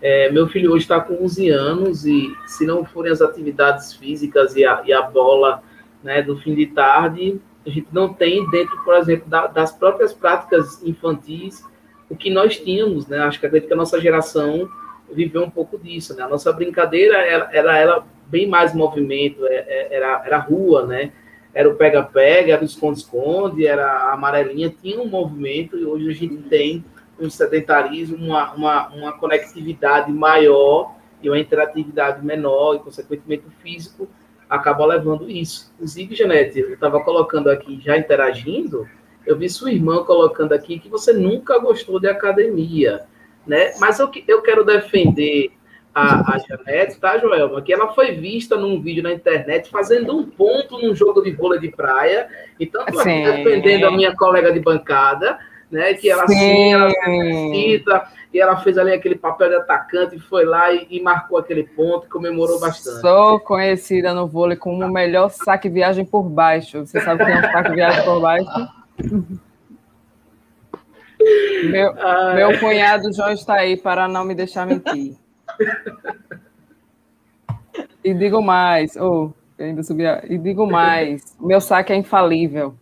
é, meu filho hoje está com 11 anos e se não forem as atividades físicas e a, e a bola né, do fim de tarde, a gente não tem dentro, por exemplo, da, das próprias práticas infantis o que nós tínhamos, né? Acho que acredito que a nossa geração viveu um pouco disso, né? A nossa brincadeira era, era, era bem mais movimento, é, é, era, era rua, né? Era o pega-pega, era o esconde-esconde, era a amarelinha, tinha um movimento e hoje a gente tem um sedentarismo, uma, uma, uma conectividade maior e uma interatividade menor e, consequentemente, o físico acaba levando isso. Inclusive, Janete, eu estava colocando aqui, já interagindo, eu vi sua irmã colocando aqui que você nunca gostou de academia né? Mas eu, eu quero defender a, a Janete, tá, Joelma? Que ela foi vista num vídeo na internet fazendo um ponto num jogo de vôlei de praia. Então, estou aqui defendendo a minha colega de bancada, né? Que ela sim, ela necessita, e ela fez ali aquele papel de atacante, e foi lá e, e marcou aquele ponto, comemorou bastante. Sou conhecida no vôlei como o melhor saque viagem por baixo. Você sabe o que é um saque viagem por baixo? Meu, meu cunhado João está aí para não me deixar mentir. E digo mais, oh, ainda subi, e digo mais, meu saque é infalível.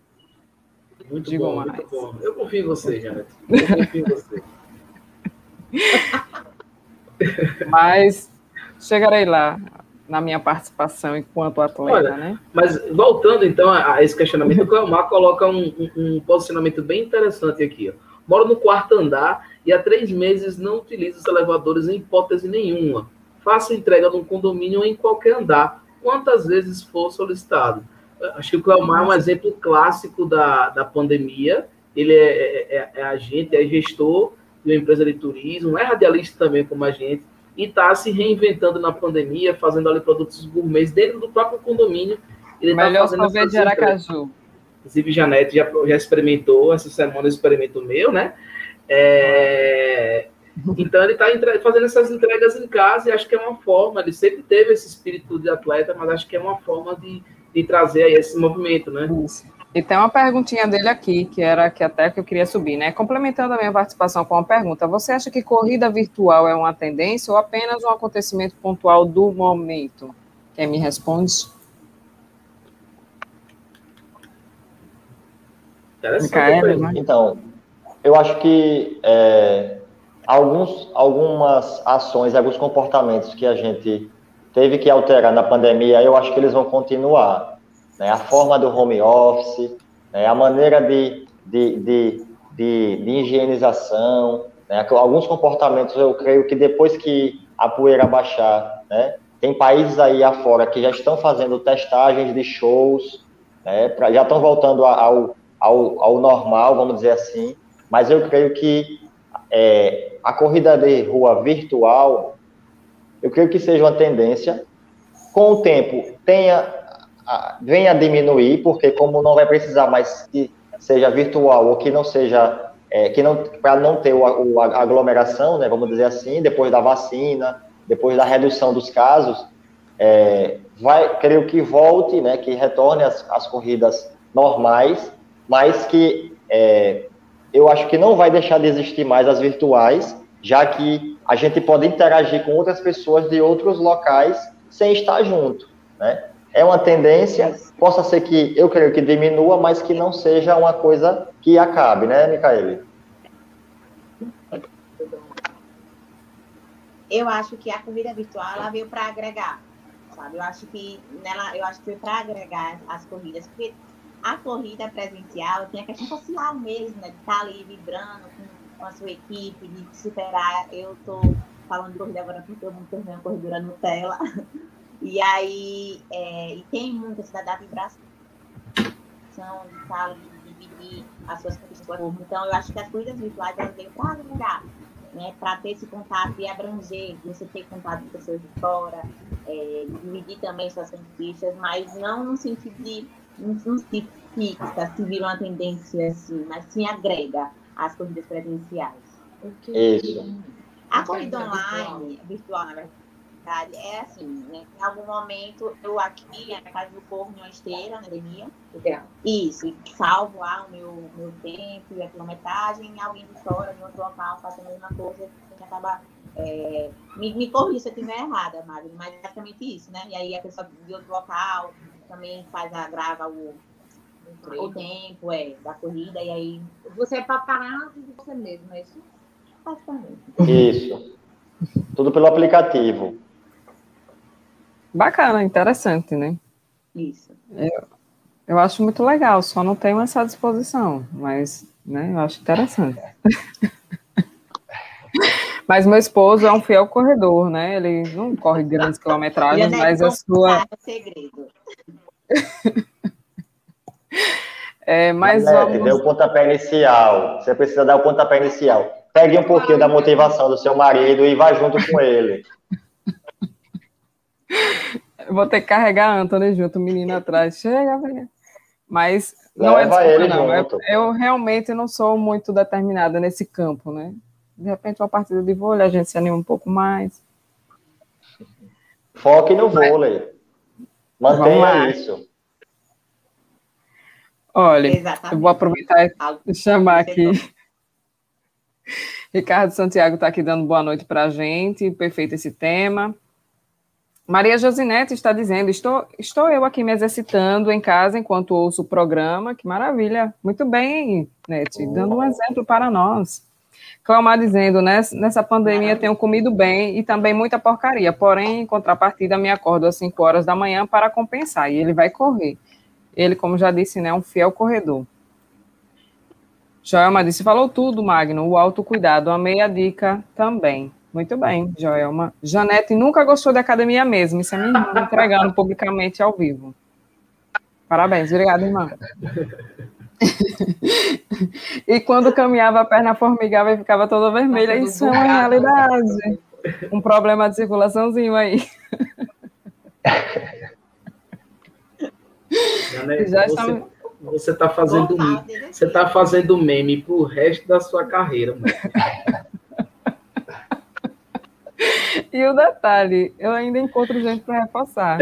Muito digo bom, mais. muito bom. Eu confio em você, Janet. Eu confio em você. Mas chegarei lá na minha participação enquanto atleta, Olha, né? Mas voltando então a, esse questionamento, o Cleomar coloca um, um, um, posicionamento bem interessante aqui. Ó. Moro no quarto andar e há três meses não utilizo os elevadores em hipótese nenhuma. Faço entrega num condomínio ou em qualquer andar, quantas vezes for solicitado. Acho que o Cleomar é um exemplo clássico da, da pandemia. Ele é, é, é, é agente, é gestor de uma empresa de turismo, é radialista também como a gente, e está se reinventando na pandemia, fazendo ali produtos gourmets dentro do próprio condomínio. Ele tá Melhor tá sorvete de Aracaju. Inclusive, Janete já, já experimentou, essa semana experimento meu, né? É, então, ele está fazendo essas entregas em casa e acho que é uma forma, ele sempre teve esse espírito de atleta, mas acho que é uma forma de, de trazer esse movimento, né? E tem uma perguntinha dele aqui, que era que até que eu queria subir, né? Complementando a minha participação com uma pergunta, você acha que corrida virtual é uma tendência ou apenas um acontecimento pontual do momento? Quem me responde? Micaela, né? Então, eu acho que é, alguns, algumas ações, alguns comportamentos que a gente teve que alterar na pandemia, eu acho que eles vão continuar. Né? A forma do home office, né? a maneira de, de, de, de, de higienização, né? alguns comportamentos eu creio que depois que a poeira baixar, né? tem países aí afora que já estão fazendo testagens de shows, né? Pra, já estão voltando ao, ao, ao normal, vamos dizer assim, mas eu creio que é, a corrida de rua virtual eu creio que seja uma tendência. Com o tempo, tenha, venha a diminuir, porque como não vai precisar mais que seja virtual ou que não seja, é, que não, para não ter o, o, a aglomeração, né, vamos dizer assim, depois da vacina, depois da redução dos casos, é, vai, creio que volte, né, que retorne as, as corridas normais, mas que é, eu acho que não vai deixar de existir mais as virtuais, já que a gente pode interagir com outras pessoas de outros locais sem estar junto, né? É uma tendência, possa ser que eu creio que diminua, mas que não seja uma coisa que acabe, né, Micaele? Eu acho que a corrida virtual ela veio para agregar, sabe? Eu acho que nela, eu acho que veio para agregar as corridas, porque a corrida presencial tem a questão social mesmo, né? De estar ali vibrando com com a sua equipe, de superar. Eu estou falando de corrida agora porque eu não terminei a corredora Nutella. E aí, é, e tem muito essa da vibração, de estar de dividir as suas conquistas Então, eu acho que as corridas virtuais elas veio para ajudar, né? Para ter esse contato e abranger, você ter contato com pessoas de fora, é, dividir também suas conquistas, mas não no sentido de não, se fixa, se vira uma tendência assim, mas sim agrega as corridas presenciais. Isso. A corrida online, virtual, na verdade, é assim, né? Em algum momento, eu aqui, na casa do povo, em uma esteira, na academia. Isso, e salvo lá o meu, meu tempo e a quilometragem, alguém de fora, em outro local, fazendo a mesma coisa, gente acaba. É, me, me corrija se eu estiver errada, Magno, mas é basicamente isso, né? E aí a pessoa de outro local também faz a, grava o, o tempo é, da corrida, e aí você é parar de você mesmo, é isso? Isso. Tudo pelo aplicativo. Bacana, interessante, né? Isso. Eu, eu acho muito legal, só não tenho essa disposição, mas né, eu acho interessante. Mas meu esposo é um fiel corredor, né? Ele não corre grandes quilometragens, mas a sua. segredo. É, mas Manete, vamos... dê o pontapé inicial. Você precisa dar o pontapé inicial. Pegue um pouquinho da motivação do seu marido e vá junto com ele. vou ter que carregar a Antônio junto, o menino atrás. Chega, velho. Mas não Leva é desculpa, não. Eu, eu, realmente não sou muito determinada nesse campo, né? De repente, uma partida de vôlei, a gente se anima um pouco mais. Foque no vôlei. Mantenha isso. Olha, Exatamente. eu vou aproveitar e chamar aqui. Ricardo Santiago está aqui dando boa noite para a gente, perfeito esse tema. Maria Josinete está dizendo: estou, estou eu aqui me exercitando em casa enquanto ouço o programa. Que maravilha! Muito bem, Nete, dando um exemplo para nós. Clamar dizendo: nessa pandemia tenho comido bem e também muita porcaria, porém, em contrapartida, me acordo às 5 horas da manhã para compensar. E ele vai correr. Ele, como já disse, né, é um fiel corredor. Joelma disse, falou tudo, Magno, o autocuidado, amei a dica também. Muito bem, Joelma. Janete nunca gostou da academia mesmo, isso é minha irmã entregando publicamente ao vivo. Parabéns, obrigada, irmã. e quando caminhava, a perna formigava e ficava toda vermelha. Isso é uma realidade. Um problema de circulaçãozinho aí. Já você, você tá fazendo você tá fazendo meme pro resto da sua carreira, E o detalhe, eu ainda encontro gente para reforçar.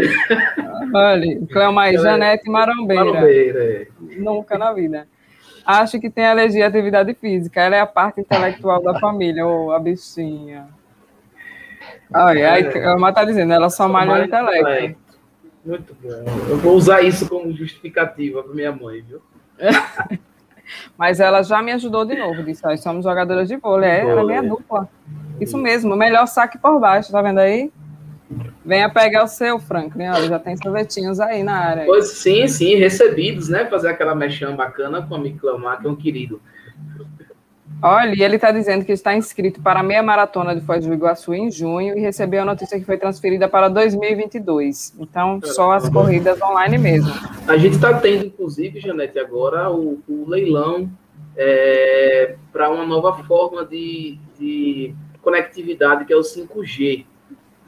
Olha, Cleomar Janete Marombeira. Marombeira, é. Nunca na vida. Acho que tem alergia à atividade física. Ela é a parte intelectual da família, ou a bichinha. Olha, aí Cleomar está dizendo, ela só malha o intelecto. Muito bom. Eu vou usar isso como justificativa para minha mãe, viu? Mas ela já me ajudou de novo, disse, nós somos jogadoras de vôlei, é, ela é minha dupla. Isso mesmo, melhor saque por baixo, tá vendo aí? Venha pegar o seu, Franklin, olha, já tem sorvetinhos aí na área. Pois sim, sim, recebidos, né? Fazer aquela mexão bacana com o amigo Clamar, que é um querido. Olha, e ele está dizendo que está inscrito para a meia maratona de Foz do Iguaçu em junho e recebeu a notícia que foi transferida para 2022. Então, só as corridas online mesmo. A gente está tendo, inclusive, Janete, agora o, o leilão é, para uma nova forma de, de, conectividade, que é o 5G.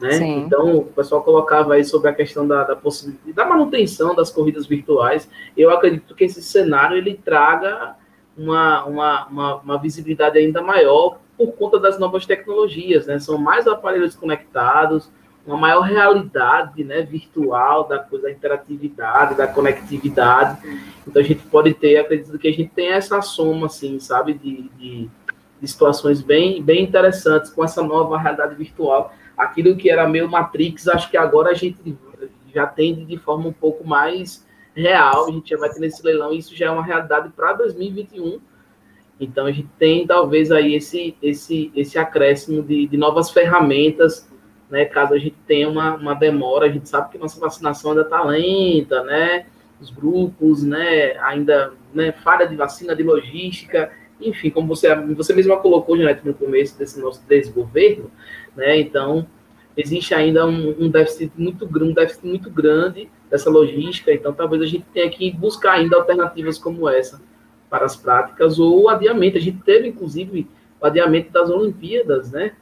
Né? Então, o pessoal colocava aí sobre a questão da, da possibilidade da manutenção das corridas virtuais. Eu acredito que esse cenário ele traga uma, uma, uma, uma, visibilidade ainda maior por conta das novas tecnologias, né? São mais aparelhos conectados, uma maior realidade né, virtual da coisa, da interatividade, da conectividade. Então a gente pode ter, acredito que a gente tem essa soma, assim, sabe, de, de, de situações bem, bem interessantes com essa nova realidade virtual. Aquilo que era meio Matrix, acho que agora a gente já tem de forma um pouco mais real, a gente já vai ter nesse leilão, e isso já é uma realidade para 2021. Então a gente tem talvez aí esse, esse, esse acréscimo de, de novas ferramentas, né? Caso a gente tenha uma, uma demora, a gente sabe que nossa vacinação ainda está lenta, né? Os grupos, né? Ainda né? falha de vacina, de logística, enfim, como você, você mesma colocou, Janete, no começo desse nosso desgoverno, né? Então existe ainda um, um déficit muito grande, um déficit muito grande dessa logística, então talvez a gente tenha que buscar ainda alternativas como essa para as práticas, ou o adiamento. A gente teve, inclusive, o adiamento das Olimpíadas, né?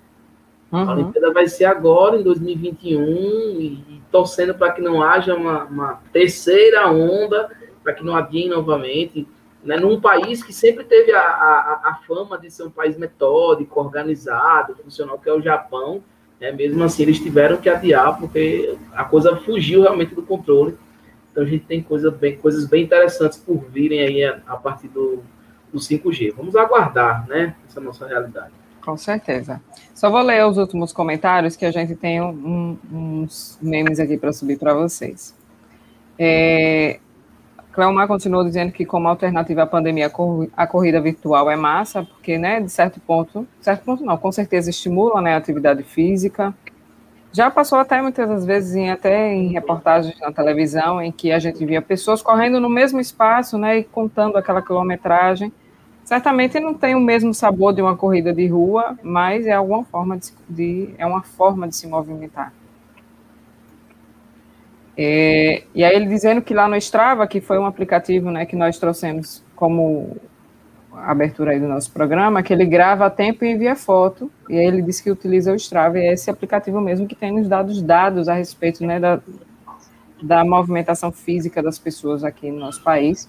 Uhum. A Olimpíada vai ser agora, em 2021, e, torcendo para que não haja uma, uma terceira onda, para que não adiem novamente, né? num país que sempre teve a, a, a fama de ser um país metódico, organizado, funcional, que é o Japão, né? Mesmo assim, eles tiveram que adiar, porque a coisa fugiu realmente do controle. Então, a gente tem coisa bem, coisas bem interessantes por virem aí a, a partir do, do 5G. Vamos aguardar, né? Essa nossa realidade. Com certeza. Só vou ler os últimos comentários, que a gente tem um, uns memes aqui para subir para vocês. É, Cleomar continuou dizendo que, como alternativa à pandemia, a corrida virtual é massa, porque, né, de certo ponto, certo ponto não, com certeza estimula né, a atividade física. Já passou até muitas das vezes, em, até em reportagens na televisão, em que a gente via pessoas correndo no mesmo espaço, né, e contando aquela quilometragem. Certamente não tem o mesmo sabor de uma corrida de rua, mas é alguma forma de, de é uma forma de se movimentar. É, e aí ele dizendo que lá no Strava, que foi um aplicativo né, que nós trouxemos como abertura aí do nosso programa, que ele grava a tempo e envia foto, e aí ele disse que utiliza o Strava, e é esse aplicativo mesmo que tem nos dados dados a respeito né, da, da movimentação física das pessoas aqui no nosso país.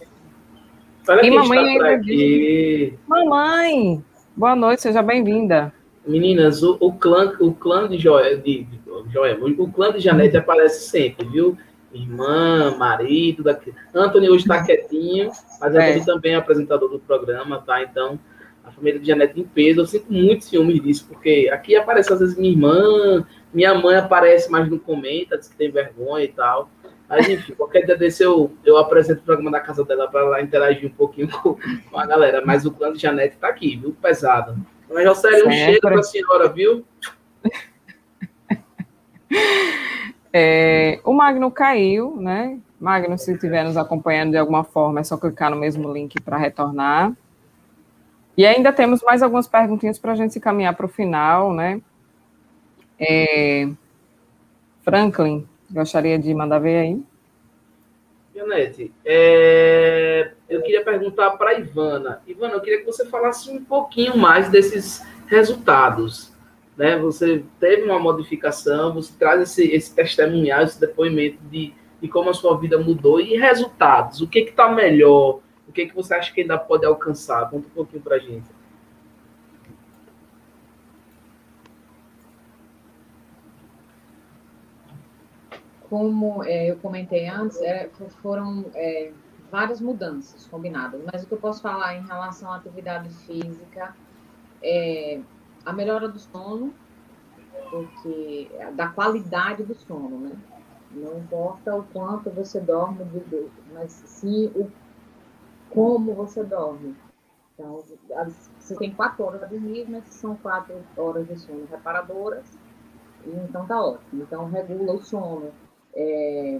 Olha e mamãe está aqui. Mamãe, boa noite, seja bem-vinda. Meninas, o, o, clã, o clã de Joel, de, Joel, o clã de Janete aparece sempre, viu? Irmã, marido, daqui. Anthony hoje está quietinho, mas é. ele também é apresentador do programa, tá? Então, a família de Janete em peso, eu sinto muito ciúmes disso, porque aqui aparece às vezes minha irmã, minha mãe aparece, mas não comenta, diz que tem vergonha e tal. Mas enfim, qualquer dia desse eu, eu apresento o programa da casa dela para ela interagir um pouquinho com, com, a galera. Mas o clã de Janete está aqui, viu? Pesado. Mas, Jocélio, um cheiro para a senhora, viu? É, o Magno caiu, né? Magno, se estiver nos acompanhando de alguma forma, é só clicar no mesmo link para retornar. E ainda temos mais algumas perguntinhas para a gente se caminhar para o final, né? É, Franklin, gostaria de mandar ver aí. Janete, é, eu queria perguntar para Ivana. Ivana, eu queria que você falasse um pouquinho mais desses resultados né? Você teve uma modificação, você traz esse, esse testemunhal, esse depoimento de, de como a sua vida mudou e resultados. O que está melhor? O que, que você acha que ainda pode alcançar? Conta um pouquinho para a gente. Como é, eu comentei antes, é, foram é, várias mudanças combinadas, mas o que eu posso falar em relação à atividade física é a melhora do sono, porque da qualidade do sono, né? Não importa o quanto você dorme, mas sim o como você dorme. Então, você tem quatro horas a dormir, mas são quatro horas de sono reparadoras, então tá ótimo. Então, regula o sono. É,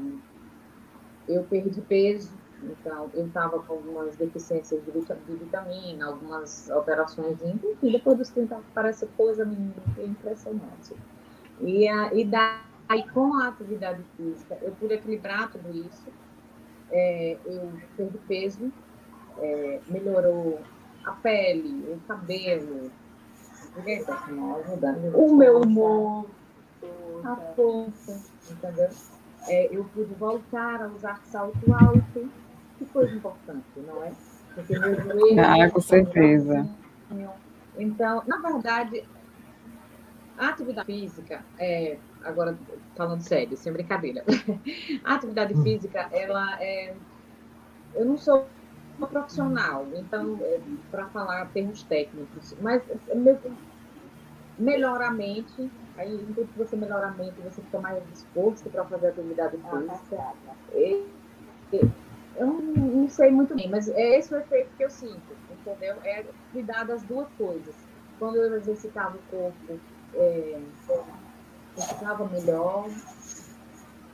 eu perdi peso, então eu estava com algumas deficiências de vitamina, algumas alterações, enfim, depois dos 30 parece coisa impressionante. E, a, e daí, com a atividade física, eu pude equilibrar tudo isso, é, eu perdi peso, é, melhorou a pele, o cabelo, o meu humor, a força, entendeu? É, eu pude voltar a usar salto alto, que coisa importante, não é? Porque meu joelho. Ah, com certeza. Então, na verdade, a atividade física, é, agora falando sério, sem brincadeira, a atividade física, ela é. Eu não sou uma profissional, então, é, para falar termos técnicos, mas é, melhora a mente, aí enquanto você melhora a mente, você fica mais disposto para fazer atividade física. E, e, eu não sei muito bem, mas é esse o efeito que eu sinto, entendeu? É cuidar das duas coisas. Quando eu exercitava o corpo, é, eu ficava melhor,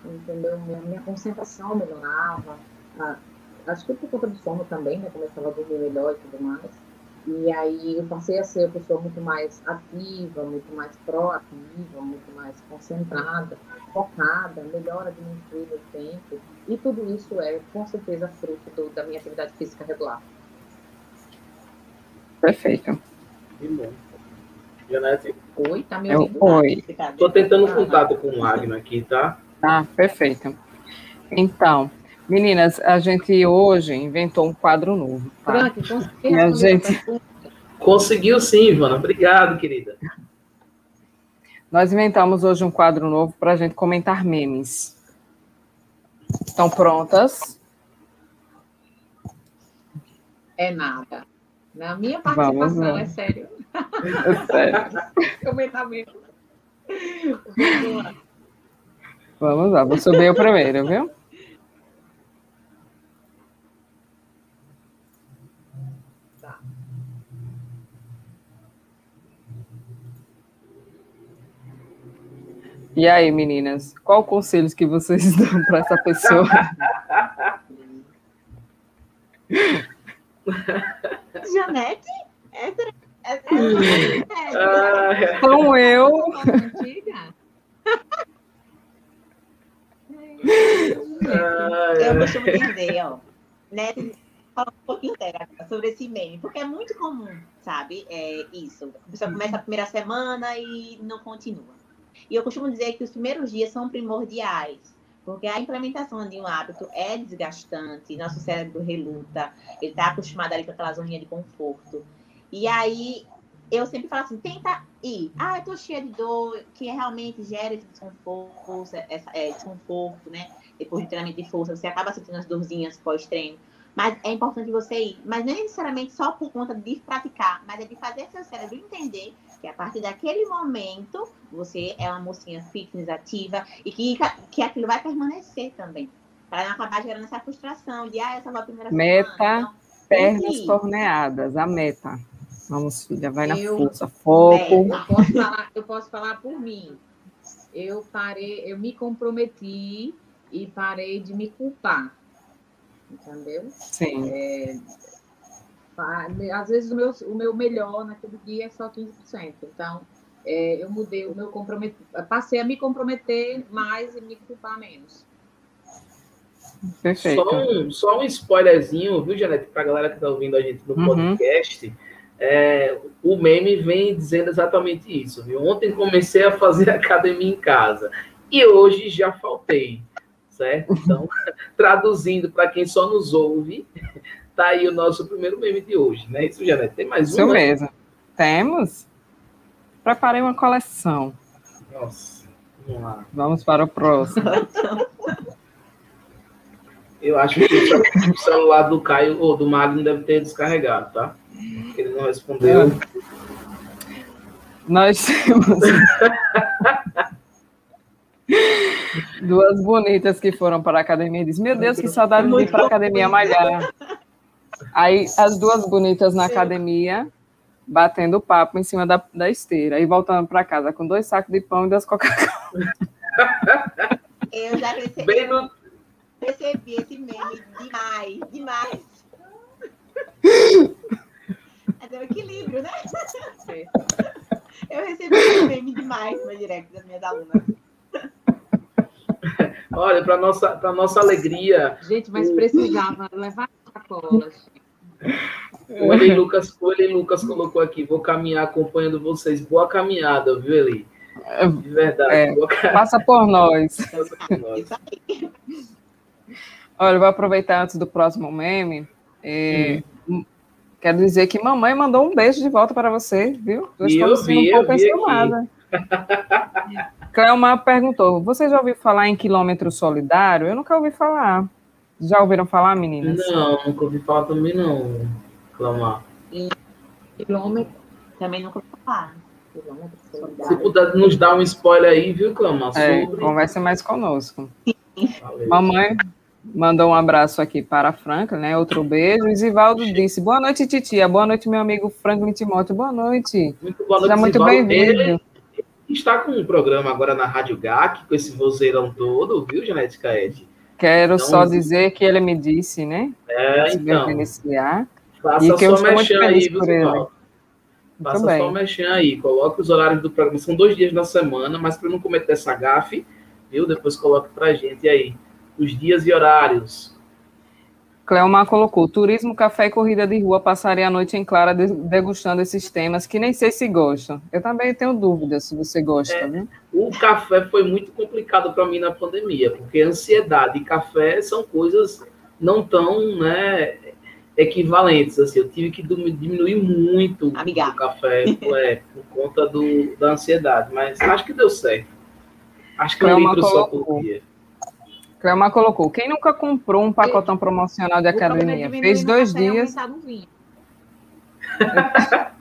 entendeu? Minha, minha concentração melhorava, a, acho que por conta do sono também, né? Começava a dormir melhor e tudo mais. E aí eu passei a ser uma pessoa muito mais ativa, muito mais proativa, muito mais concentrada, focada, melhor administrar o tempo. E tudo isso é, com certeza, fruto do, da minha atividade física regular. Perfeito. Que bom. Janete? Oi, tá me ouvindo? oi. Estou tentando contato com o Magno aqui, tá? Ah, perfeito. Então, Meninas, a gente hoje inventou um quadro novo. Tá? Pronto, conseguiu. A gente... Conseguiu sim, Ivana. Obrigado, querida. Nós inventamos hoje um quadro novo para a gente comentar memes. Estão prontas? É nada. Na minha participação, é sério. É sério. comentar memes. Vamos lá. Vamos lá, vou subir o primeiro, viu? E aí, meninas, qual conselhos que vocês dão para essa pessoa? Janete? Essa, essa, essa, São eu. Eu costumo dizer, ó, né, fala um pouquinho sobre esse meme, porque é muito comum, sabe? É isso. A pessoa começa a primeira semana e não continua. E eu costumo dizer que os primeiros dias são primordiais, porque a implementação de um hábito é desgastante, nosso cérebro reluta, ele está acostumado ali com aquela zoninha de conforto. E aí, eu sempre falo assim, tenta ir. Ah, eu tô cheia de dor, que realmente gera esse desconforto, essa, é, desconforto, né? Depois do treinamento de força, você acaba sentindo as dorzinhas pós-treino. Mas é importante você ir. Mas não é necessariamente só por conta de praticar, mas é de fazer seu cérebro entender que a partir daquele momento você é uma mocinha fitness, ativa, e que, que aquilo vai permanecer também. Para não acabar gerando essa frustração de, ah, essa foi a primeira Meta, semana. pernas torneadas, a meta. Vamos, filha, vai na eu, força, foco. Eu posso, falar, eu posso falar por mim. Eu parei, eu me comprometi e parei de me culpar. Entendeu? Sim. É, às vezes o meu, o meu melhor naquele dia é só 15%. Então, é, eu mudei o meu comprometimento, passei a me comprometer mais e me culpar menos. Perfeito. Só um, só um spoilerzinho, viu, Janete, para a galera que está ouvindo a gente no uhum. podcast. É, o meme vem dizendo exatamente isso, viu? Ontem comecei a fazer academia em casa e hoje já faltei, certo? Então, traduzindo para quem só nos ouve, Tá aí o nosso primeiro meme de hoje, né? Isso, Janete? Tem mais um? Isso mesmo. Temos. Preparei uma coleção. Nossa. Vamos lá. Vamos para o próximo. Eu acho que o cel- o celular do Caio ou do Magno deve ter descarregado, tá? Ele não respondeu. Nós temos duas bonitas que foram para a academia e diz: Meu Deus, que saudade de ir para a academia malhar. Aí as duas bonitas na academia, batendo papo em cima da, da esteira e voltando para casa com dois sacos de pão e das Coca-Cola. Eu já recebi, Bem no, recebi esse meme demais, demais. Mas é o equilíbrio, né? Eu recebi esse meme demais no direct das minhas alunas. olha, para nossa, para nossa alegria, Gente, mas precisava levar sacolas. o Eli Lucas, o Eli Lucas colocou aqui, vou caminhar acompanhando vocês. Boa caminhada, viu, Eli? De verdade. É. Boa Passa por nós. caminhada. Isso aí. Olha, eu vou aproveitar antes do próximo meme. É, Quero dizer que mamãe mandou um beijo de volta para você, viu? Eu E estou eu vi, um pouco enciumada. Cleomar perguntou: você já ouviu falar em quilômetro solidário? Eu nunca ouvi falar. Já ouviram falar, meninas? Não, nunca ouvi falar também, não, Clamar. Quilômetro. Também nunca vou falar. Se puder nos dar um spoiler aí, viu, Clamar? É, Sobre. converse mais conosco. Valeu. Mamãe mandou um abraço aqui para a Franca, né? Outro beijo. E Zivaldo disse: Boa noite, titia. Boa noite, meu amigo Franklin Timóteo. Boa noite. Muito boa noite, Seja muito bem-vindo. Está com um programa agora na Rádio GAC, com esse vozeirão todo, viu, Genética Ed? Quero Então, só dizer que ele me disse, né? É, então, iniciar. faça e que eu estou muito feliz aí, por ele. Muito Faça bem. só mexer aí, coloque os horários do programa. São dois dias na semana, mas para não cometer essa gafe, viu? Depois coloque pra gente aí os dias e horários. Cleomar colocou: turismo, café e corrida de rua. Passarei a noite em Clara de- degustando esses temas que nem sei se gostam. Eu também tenho dúvidas se você gosta, É. né? O café foi muito complicado para mim na pandemia, porque ansiedade e café são coisas não tão né, equivalentes. Assim, eu tive que dim- diminuir muito Amigável. o café é, por conta do, da ansiedade, mas acho que deu certo. Acho que um Cleomar litro só colocou. por dia. Cleomar colocou: quem nunca comprou um pacotão promocional de é academia? diminuir Fez dois dias. aumentar no vinho.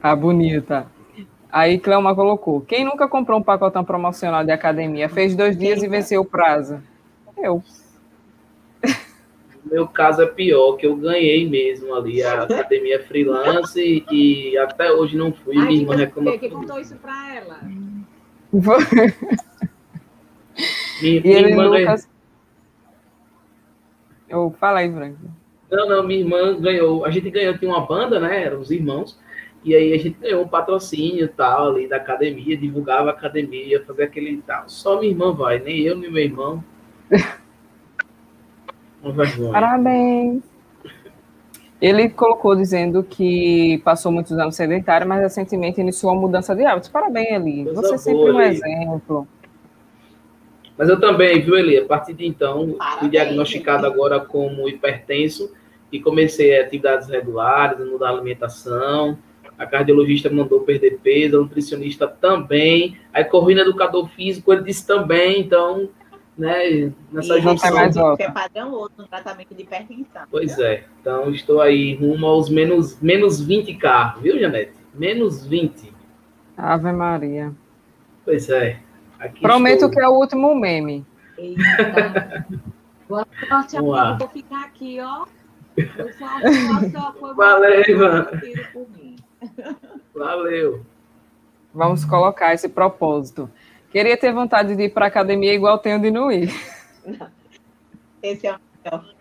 Tá bonita. Aí Cleomar colocou: quem nunca comprou um pacotão promocional de academia? Fez dois dias e venceu o prazo. Eu. No meu caso é pior, que eu ganhei mesmo ali a academia freelance e, e até hoje não fui. Ai, Minha irmã que, reclama. que, que contou isso pra ela? Minha, E ele, irmã ganhou. Lucas. Eu fala aí, Frank. Não, não, minha irmã ganhou. A gente ganhou, tinha uma banda, né? Eram os irmãos. E aí a gente ganhou um patrocínio e tal ali da academia, divulgava a academia, fazia aquele tal. Só minha irmã vai, nem eu, nem meu irmão. Parabéns. Ele colocou dizendo que passou muitos anos sedentário, mas recentemente iniciou a mudança de hábitos. Parabéns, Eli. Coisa Você é sempre boa, um Eli. exemplo. Mas eu também, viu, Eli? A partir de então, fui Parabéns, diagnosticado Eli. agora como hipertenso e comecei atividades regulares, mudar a alimentação. A cardiologista mandou perder peso, a nutricionista também. Aí corri no educador físico, ele disse também. Então, né, nessa E junção. mais é padrão outro no tratamento de hipertensão. Pois é. Então, estou aí rumo aos menos, menos 20k, viu, Janete? Menos 20. Ave Maria. Pois é. Aqui Prometo estou. que é o último meme. Eita. Boa sorte, amigo. Vou ficar aqui, ó. Valeu. Ivan. Valeu. Vamos colocar esse propósito. Queria ter vontade de ir para academia igual tenho de não ir. Esse é o melhor.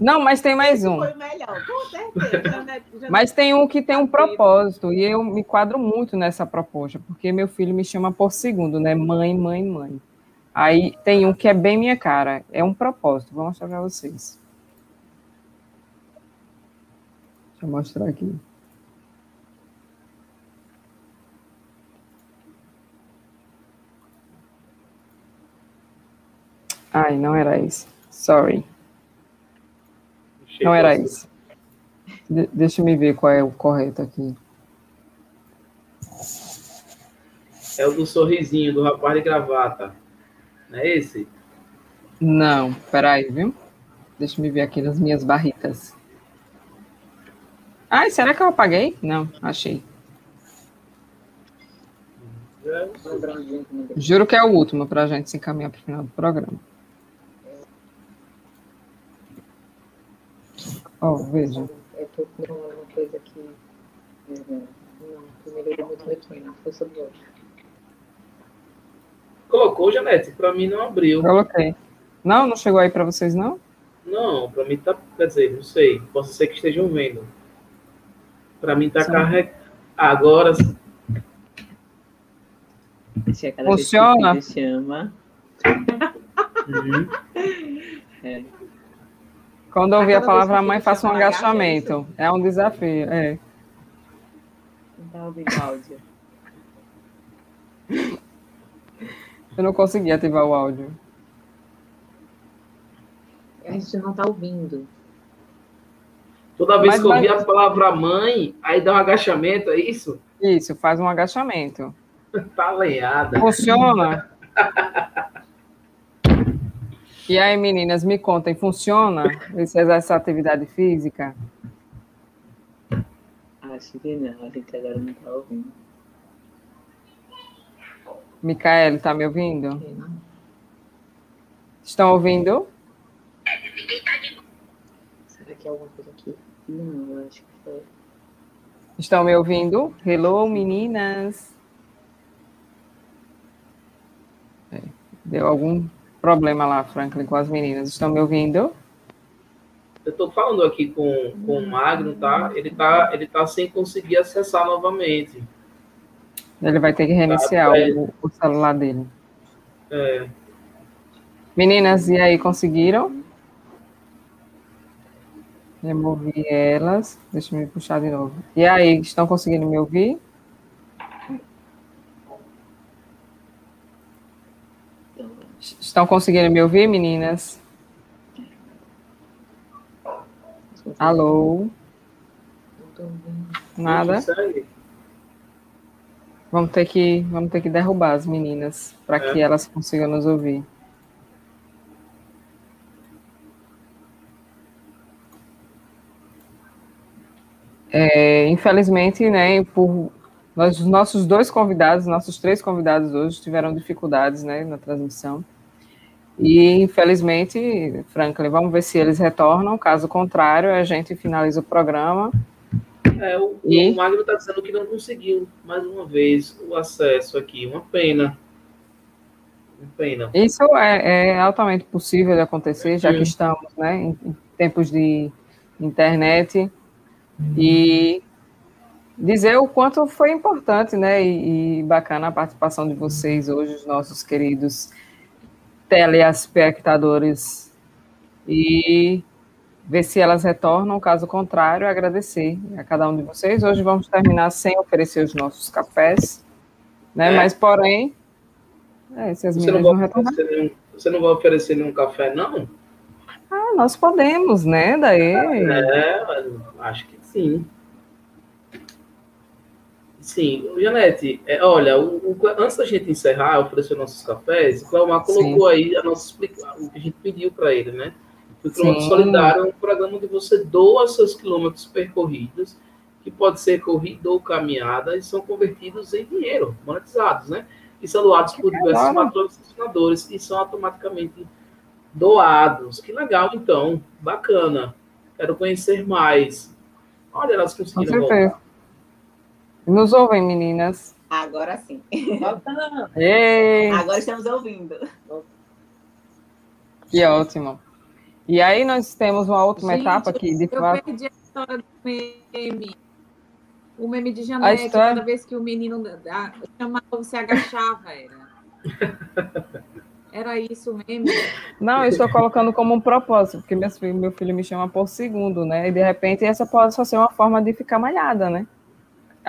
Não, mas tem mais um. Foi melhor, com certeza. né? Mas tem um que tem um propósito, e eu me quadro muito nessa proposta, porque meu filho me chama por segundo, né? Mãe, mãe, mãe. Aí tem um que é bem minha cara, é um propósito, vou mostrar para vocês. Deixa eu mostrar aqui. Ai, não era isso. Sorry. Não era isso. De- deixa eu ver qual é o correto aqui. É o do sorrisinho, do rapaz de gravata. Não é esse? Não, peraí, viu? Deixa eu ver aqui nas minhas barritas. Ai, será que eu apaguei? Não, achei. Juro que é o último para a gente se encaminhar para o final do programa. Ó, veja. Eu tô com uma coisa aqui. Não, que melhorou muito na força do ódio. Colocou, Janete? Pra mim não abriu. Coloquei. Não, não chegou aí para vocês, não? Não, pra mim tá. Quer dizer, não sei. Posso ser que estejam vendo. Pra mim tá carregado. Agora. É cada Funciona? Vez que. Uhum. É. Quando eu ouvir a palavra mãe, faça um agacha, é agachamento. É um desafio, é. Não tá ouvindo o áudio. Eu não consegui ativar o áudio. A gente não tá ouvindo. Toda vez Mas que eu ouvir vai- a palavra mãe, aí dá um agachamento, é isso? Isso, faz um agachamento. Tá lenhada. Funciona? E aí, meninas, me contem, funciona essa atividade física? Acho que não, a gente agora não tá ouvindo. Micaele, tá me ouvindo? Estão ouvindo? Será que é alguma coisa aqui? Não, acho que foi. Estão me ouvindo? Hello, meninas. É, deu algum problema lá, Franklin, com as meninas. Estão me ouvindo? Eu tô falando aqui com, com o Magno, tá? Ele tá, ele tá sem conseguir acessar novamente. Ele vai ter que reiniciar Tá, é. o, o celular dele. É, Meninas, e aí, conseguiram? Removi elas. Deixa eu me puxar de novo. E aí, estão conseguindo me ouvir? Estão conseguindo me ouvir, meninas? Alô? Nada? Vamos ter que, vamos ter que derrubar as meninas para É. que elas consigam nos ouvir. É, infelizmente, né, por nós, os nossos dois convidados, nossos três convidados hoje tiveram dificuldades, né, na transmissão. E infelizmente, Franklin, vamos ver se eles retornam. Caso contrário, a gente finaliza o programa. É, o, E? o Magno tá dizendo que não conseguiu, mais uma vez, o acesso aqui. Uma pena. Uma pena. Isso é, é altamente possível de acontecer, já que Sim. estamos né, em, em tempos de internet. E dizer o quanto foi importante né, e, e bacana a participação de vocês hoje, os nossos queridos telespectadores. E ver se elas retornam, caso contrário, agradecer a cada um de vocês. Hoje vamos terminar sem oferecer os nossos cafés, né? É. Mas, porém, é, se as Você não, vai oferecer nenhum, você não vai oferecer nenhum café, não? Ah, nós podemos, né? Daí. É, acho que sim. Sim, Janete, é, olha, o, o- antes da gente encerrar, oferecer nossos cafés, o Cleomar colocou aí a nossa o que a gente pediu para ele, né? O quilômetro Sim. solidário é um programa onde você doa seus quilômetros percorridos, que pode ser corrida ou caminhada, e são convertidos em dinheiro, monetizados, né? E são doados por diversos legal. patrocinadores e são automaticamente doados. Que legal, então. Bacana. Quero conhecer mais. Olha, elas conseguiram voltar. Nos ouvem, meninas. Agora sim. Ei, Agora estamos ouvindo. que ótimo. E aí nós temos uma última Gente, etapa aqui de Eu fato. perdi a história do meme. O meme de Janete, história? cada vez que o menino chamava, você agachava, era. Era isso o meme. Não, eu estou colocando como um propósito, porque meu filho, meu filho me chama por segundo, né? E de repente essa pode só ser uma forma de ficar malhada, né?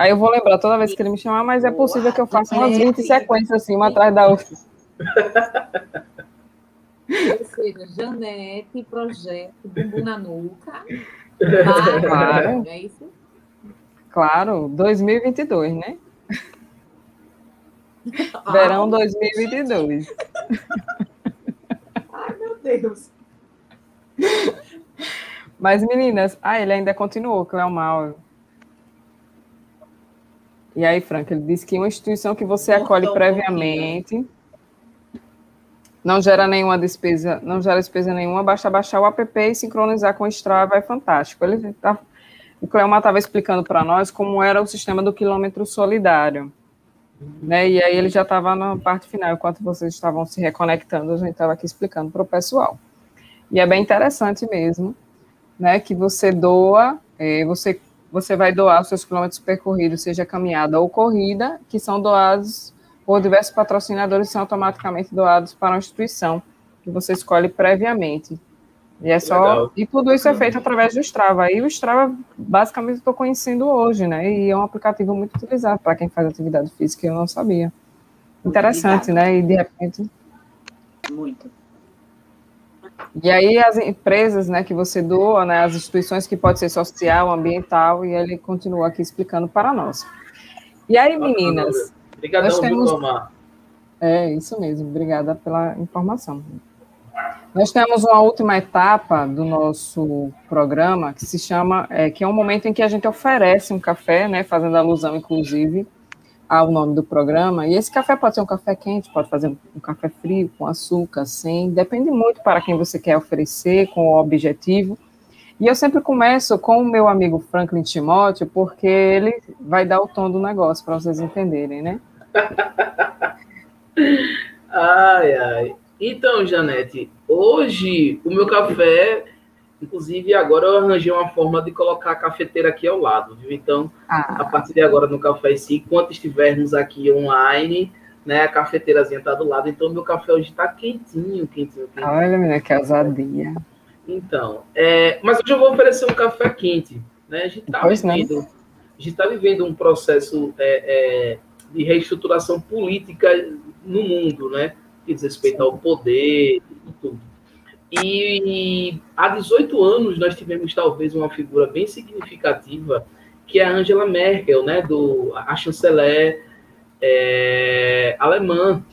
Aí eu vou lembrar toda vez que ele me chamar, mas é possível que eu faça umas 20 sequências assim, uma atrás da outra. Ou seja, Janete, projeto, bumbum na nuca. Claro. É isso? Claro, 2022, né? Verão 2022. Ai, meu Deus. Mas, meninas, ah, ele ainda continuou, Cleomar. E aí, Franca, ele disse que uma instituição que você acolhe um previamente não gera nenhuma despesa, não gera despesa nenhuma, basta baixar o app e sincronizar com o Strava, é fantástico. Ele tá, o Cleomar estava explicando para nós como era o sistema do quilômetro solidário. Né? E aí ele já estava na parte final, enquanto vocês estavam se reconectando, a gente estava aqui explicando para o pessoal. E é bem interessante mesmo, né? Que você doa, eh, você, você vai doar os seus quilômetros percorridos, seja caminhada ou corrida, que são doados por diversos patrocinadores e são automaticamente doados para uma instituição que você escolhe previamente. E é só. Legal. E tudo isso é feito através do Strava. E o Strava, basicamente, estou conhecendo hoje, né? E é um aplicativo muito utilizado para quem faz atividade física, eu não sabia. Interessante, né? E de repente. Muito. E aí as empresas, né, que você doa, né, as instituições que pode ser social, ambiental, e ele continua aqui explicando para nós. E aí, meninas, Obrigadão, Nós temos-? É, isso mesmo. Obrigada pela informação. Nós temos uma última etapa do nosso programa que se chama, é, que é um momento em que a gente oferece um café, né, fazendo alusão, inclusive, ao nome do programa. E esse café pode ser um café quente, pode fazer um café frio, com açúcar, sem, depende muito para quem você quer oferecer, com o objetivo. E eu sempre começo com o meu amigo Franklin Timóteo, porque ele vai dar o tom do negócio, para vocês entenderem, né? Ai, ai. Então, Janete, hoje o meu café, inclusive agora eu arranjei uma forma de colocar a cafeteira aqui ao lado, viu? Então, a Ah, partir de agora no Café sim, enquanto estivermos aqui online, né, a cafeteirazinha está do lado, então meu café hoje está quentinho, quentinho, quentinho. olha, menina, que ousadia. Então, é, mas hoje eu vou oferecer um café quente, né? A gente está vivendo, a tá vivendo um processo é, é, de reestruturação política no mundo, né? Que diz respeito ao poder e tudo. E há 18 anos nós tivemos talvez uma figura bem significativa, que é a Angela Merkel, né? Do a chanceler é, alemã.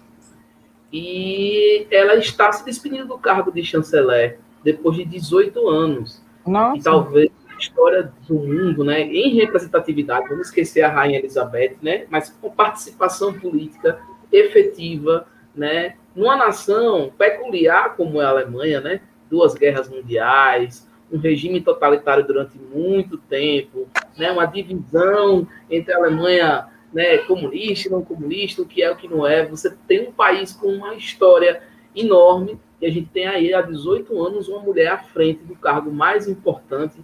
E ela está se despedindo do cargo de chanceler depois de 18 anos. E Nossa, talvez a história do mundo, né, em representatividade, vamos esquecer a Rainha Elizabeth, né, mas com participação política efetiva, né, numa nação peculiar como é a Alemanha, né, duas guerras mundiais, um regime totalitário durante muito tempo, né, uma divisão entre a Alemanha né, comunista não comunista, o que é o que não é. Você tem um país com uma história enorme e a gente tem aí há 18 anos uma mulher à frente do cargo mais importante,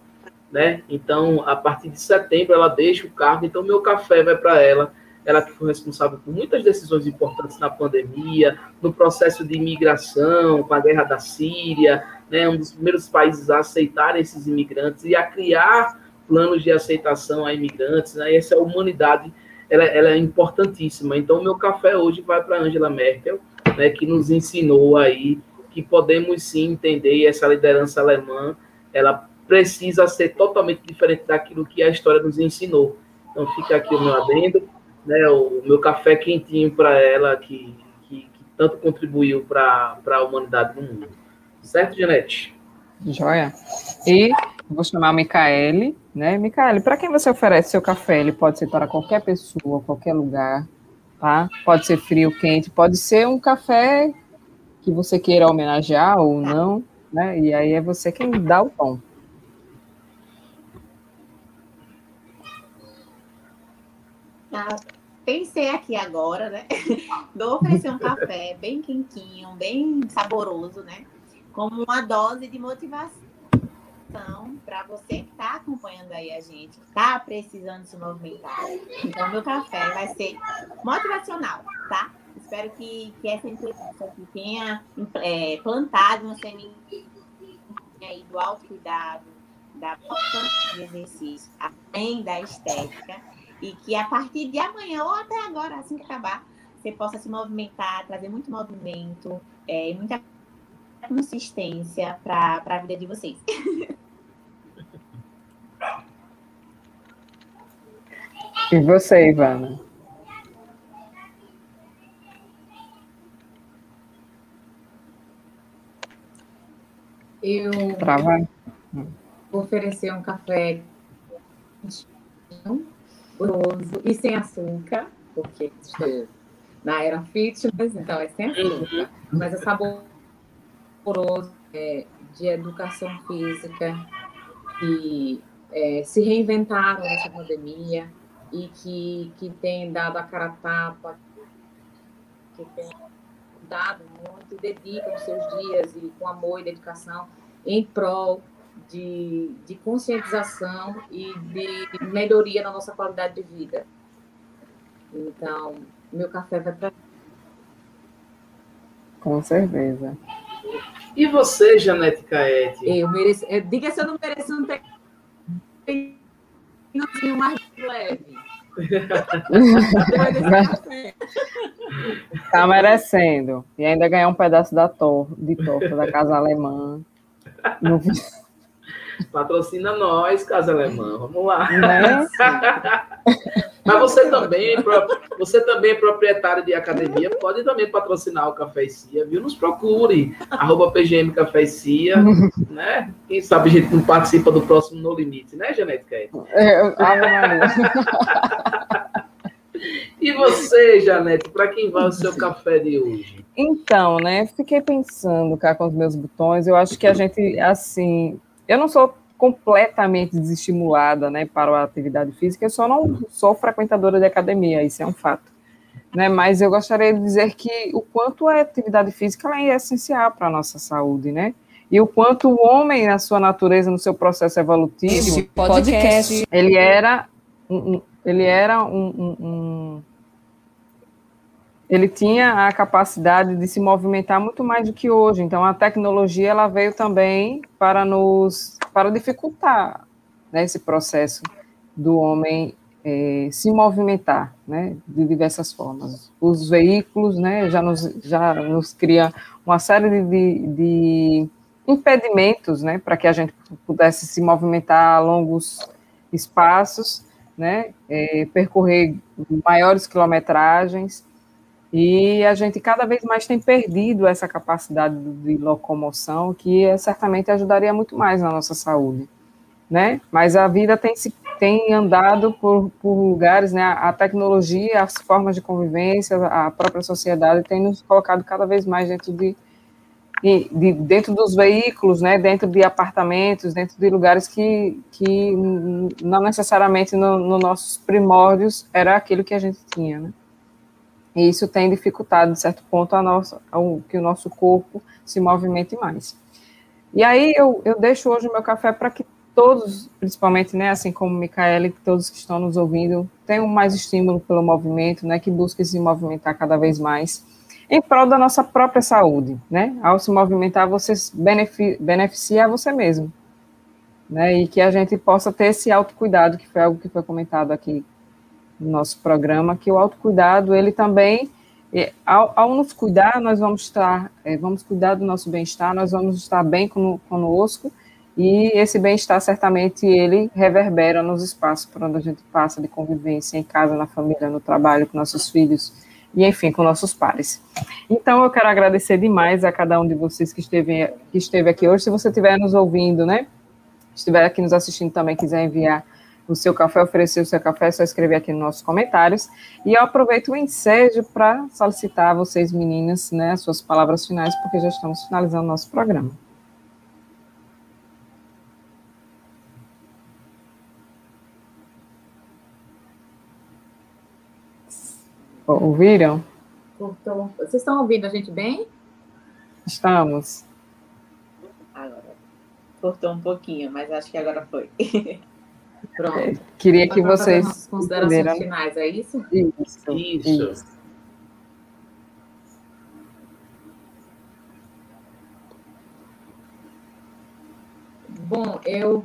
né? Então, a partir de setembro ela deixa o cargo, então meu café vai para ela. Ela que foi responsável por muitas decisões importantes na pandemia, no processo de imigração, com a guerra da Síria, né? Um dos primeiros países a aceitar esses imigrantes e a criar planos de aceitação a imigrantes, né? Essa humanidade, ela, ela é importantíssima. Então, o meu café hoje vai para Angela Merkel, né? Que nos ensinou aí que podemos sim entender essa liderança alemã, ela precisa ser totalmente diferente daquilo que a história nos ensinou. Então fica aqui o meu adendo, né, o meu café quentinho para ela, que, que, que tanto contribuiu para a humanidade no mundo. Certo, Janete? joia. E vou chamar a Micaele, né? Micaele, para quem você oferece seu café? Ele pode ser para qualquer pessoa, qualquer lugar, tá? Pode ser frio, quente, pode ser um café que você queira homenagear ou não, né? E aí é você quem dá o tom. Ah, pensei aqui agora, né? Vou oferecer um café bem quentinho, bem saboroso, né? Como uma dose de motivação para você que está acompanhando aí a gente, que está precisando se movimentar. Então, meu café vai ser motivacional, tá? Espero que, que essa entrevista aqui tenha é, plantado uma semente aí do autocuidado, da importância de exercício, além da estética e que a partir de amanhã ou até agora, assim que acabar, você possa se movimentar, trazer muito movimento é, e é, muita consistência para a vida de vocês. E você, Ivana? Eu Trava. oferecer um café gostoso e sem açúcar, porque estou na era fitness, então é sem açúcar, mas é saboroso, é, de educação física, que é, se reinventaram nessa pandemia e que, que tem dado a cara a tapa, que tem dado muito, dedicam seus dias e com amor e dedicação em prol de, de conscientização e de melhoria na nossa qualidade de vida. Então, meu café vai para Com certeza. E você, Janete Caete? eu mereço. eu- Diga se eu não mereço um pequenininho mais leve. Tá merecendo. E ainda ganhar um pedaço da tor de torta da casa alemã. No- Patrocina nós, Casa Alemã. Vamos lá. né? Mas você também, pro- você também é proprietário de academia, pode também patrocinar o Café e Cia, viu? Nos procure, arroba PGM Café e Cia, né? Quem sabe a gente não participa do próximo No Limite, né, Janete Caete? É. E você, Janete, para quem vai o seu café de hoje? Então, né, fiquei pensando cá com os meus botões, eu acho que a gente, assim, eu não sou completamente desestimulada, né, para a atividade física, eu só não sou frequentadora de academia, isso é um fato, né, mas eu gostaria de dizer que o quanto a atividade física é essencial para a nossa saúde, né, e o quanto o homem, na sua natureza, no seu processo evolutivo, Este podcast. ele era um, um- ele era um, um- um- ele tinha a capacidade de se movimentar muito mais do que hoje. Então a tecnologia ela veio também para nos para dificultar né, esse processo do homem eh, se movimentar, né, de diversas formas. Os veículos, né, já nos já nos cria uma série de, de, impedimentos, né, para que a gente pudesse se movimentar a longos espaços, né, é, percorrer maiores quilometragens, e a gente cada vez mais tem perdido essa capacidade de locomoção, que é, certamente ajudaria muito mais na nossa saúde, né? Mas a vida tem, se, tem andado por, por lugares, né? A tecnologia, as formas de convivência, a própria sociedade tem nos colocado cada vez mais dentro de, de, de- dentro dos veículos, né? Dentro de apartamentos, dentro de lugares que, que não necessariamente nos no nossos primórdios era aquilo que a gente tinha, né? E isso tem dificultado, de certo ponto, a nossa, ao, que o nosso corpo se movimente mais. E aí eu, eu deixo hoje o meu café para que todos, principalmente, né, assim como Micaela, que todos que estão nos ouvindo, tenham mais estímulo pelo movimento, né, que busquem se movimentar cada vez mais, em prol da nossa própria saúde, né? Ao se movimentar, você beneficia a você mesmo, né? E que a gente possa ter esse autocuidado, que foi algo que foi comentado aqui no nosso programa, que o autocuidado, ele também, é, ao, ao nos cuidar, nós vamos estar, é, vamos cuidar do nosso bem-estar, nós vamos estar bem con- conosco, e esse bem-estar, certamente, ele reverbera nos espaços por onde a gente passa de convivência, em casa, na família, no trabalho, com nossos filhos, e, enfim, com nossos pares. Então, eu quero agradecer demais a cada um de vocês que esteve, que esteve aqui hoje. Se você estiver nos ouvindo, né, estiver aqui nos assistindo também, quiser enviar o seu café, oferecer o seu café, é só escrever aqui nos nossos comentários. E eu aproveito o ensejo para solicitar a vocês, meninas, né, as suas palavras finais, porque já estamos finalizando o nosso programa. Ouviram? Cortou. Vocês estão ouvindo a gente bem? Estamos. Agora. Cortou um pouquinho, mas acho que agora foi. Pronto. Queria que vocês considerações finais, é isso? Isso, Isso. isso. Bom, eu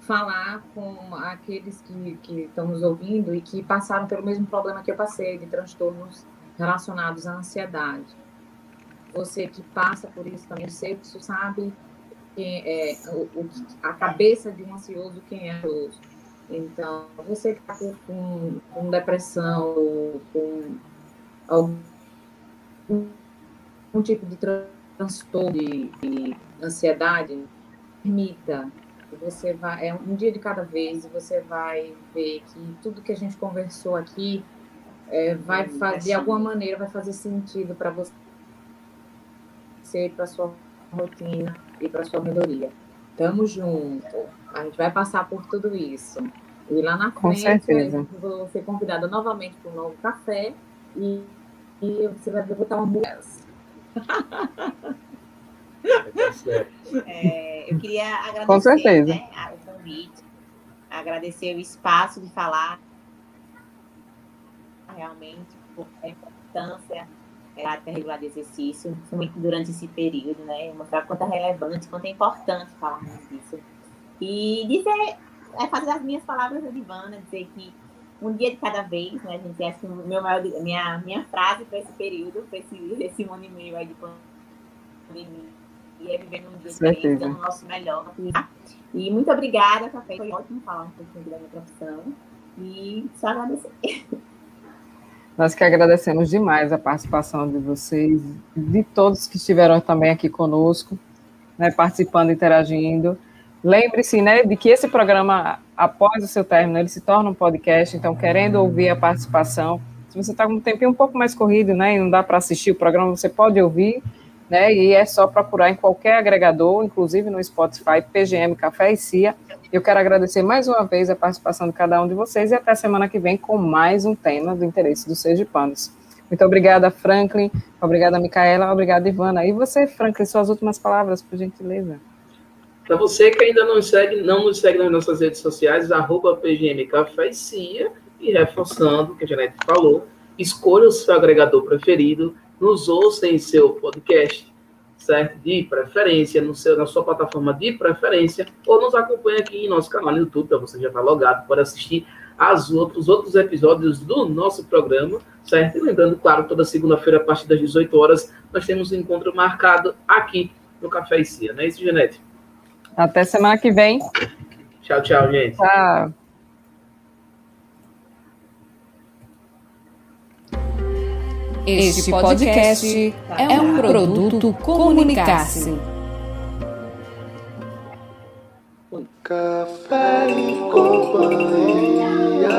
falar com aqueles que, que estão nos ouvindo e que passaram pelo mesmo problema que eu passei, de transtornos relacionados à ansiedade. Você que passa por isso também, eu sei que você sabe quem é, o, o- a cabeça de um ansioso, quem é ansioso. Então, você que está com, com depressão, com algum um tipo de transtorno de, de ansiedade, permita você vai é um dia de cada vez e você vai ver que tudo que a gente conversou aqui é, vai fazer de alguma maneira vai fazer sentido para você para sua rotina e para sua melhoria. Tamo junto. A gente vai passar por tudo isso. E lá na Com frente certeza. vou ser convidada novamente para um novo café e, e você vai botar uma música. Certo. É, eu queria agradecer Com certeza. né, o convite, agradecer o espaço de falar realmente por a importância da regular de exercício, principalmente durante esse período, né? Mostrar quanto é relevante, quanto é importante falarmos disso. E dizer, é fazer as minhas palavras da Ivana, dizer que um dia de cada vez, né? Gente acha que meu maior, minha, minha frase para esse período, para esse, esse ano e meio aí de pandemia, e é viver num dia diferente, dando o nosso melhor. E muito obrigada, Café. Foi ótimo falar um pouquinho da minha profissão. E só agradecer. Nós que agradecemos demais a participação de vocês, de todos que estiveram também aqui conosco, né, participando, interagindo. Lembre-se, né, de que esse programa, após o seu término, ele se torna um podcast, então, querendo ouvir a participação, se você está com um tempinho um pouco mais corrido, né, e não dá para assistir o programa, você pode ouvir, né, e é só procurar em qualquer agregador, inclusive no Spotify, PGM Café e Cia. Eu quero agradecer mais uma vez a participação de cada um de vocês e até semana que vem com mais um tema do interesse dos sergipanos. Muito obrigada, Franklin. Obrigada, Micaela. Obrigada, Ivana. E você, Franklin, suas últimas palavras, por gentileza. Para você que ainda não segue, não nos segue nas nossas redes sociais, arroba PGM Café e Cia, e reforçando o que a Janete falou, escolha o seu agregador preferido, nos ouça em seu podcast, certo? De preferência, no seu, na sua plataforma de preferência, ou nos acompanhe aqui em nosso canal no YouTube, para você já estar logado, para assistir as outros, outros episódios do nosso programa, certo? E lembrando, claro, toda segunda-feira, a partir das 18 horas, nós temos um encontro marcado aqui no Café e Cia, não é isso, Janete? Até semana que vem. Tchau, tchau, gente. Tchau. Este podcast é um produto Comunicar-se. Café e companhia.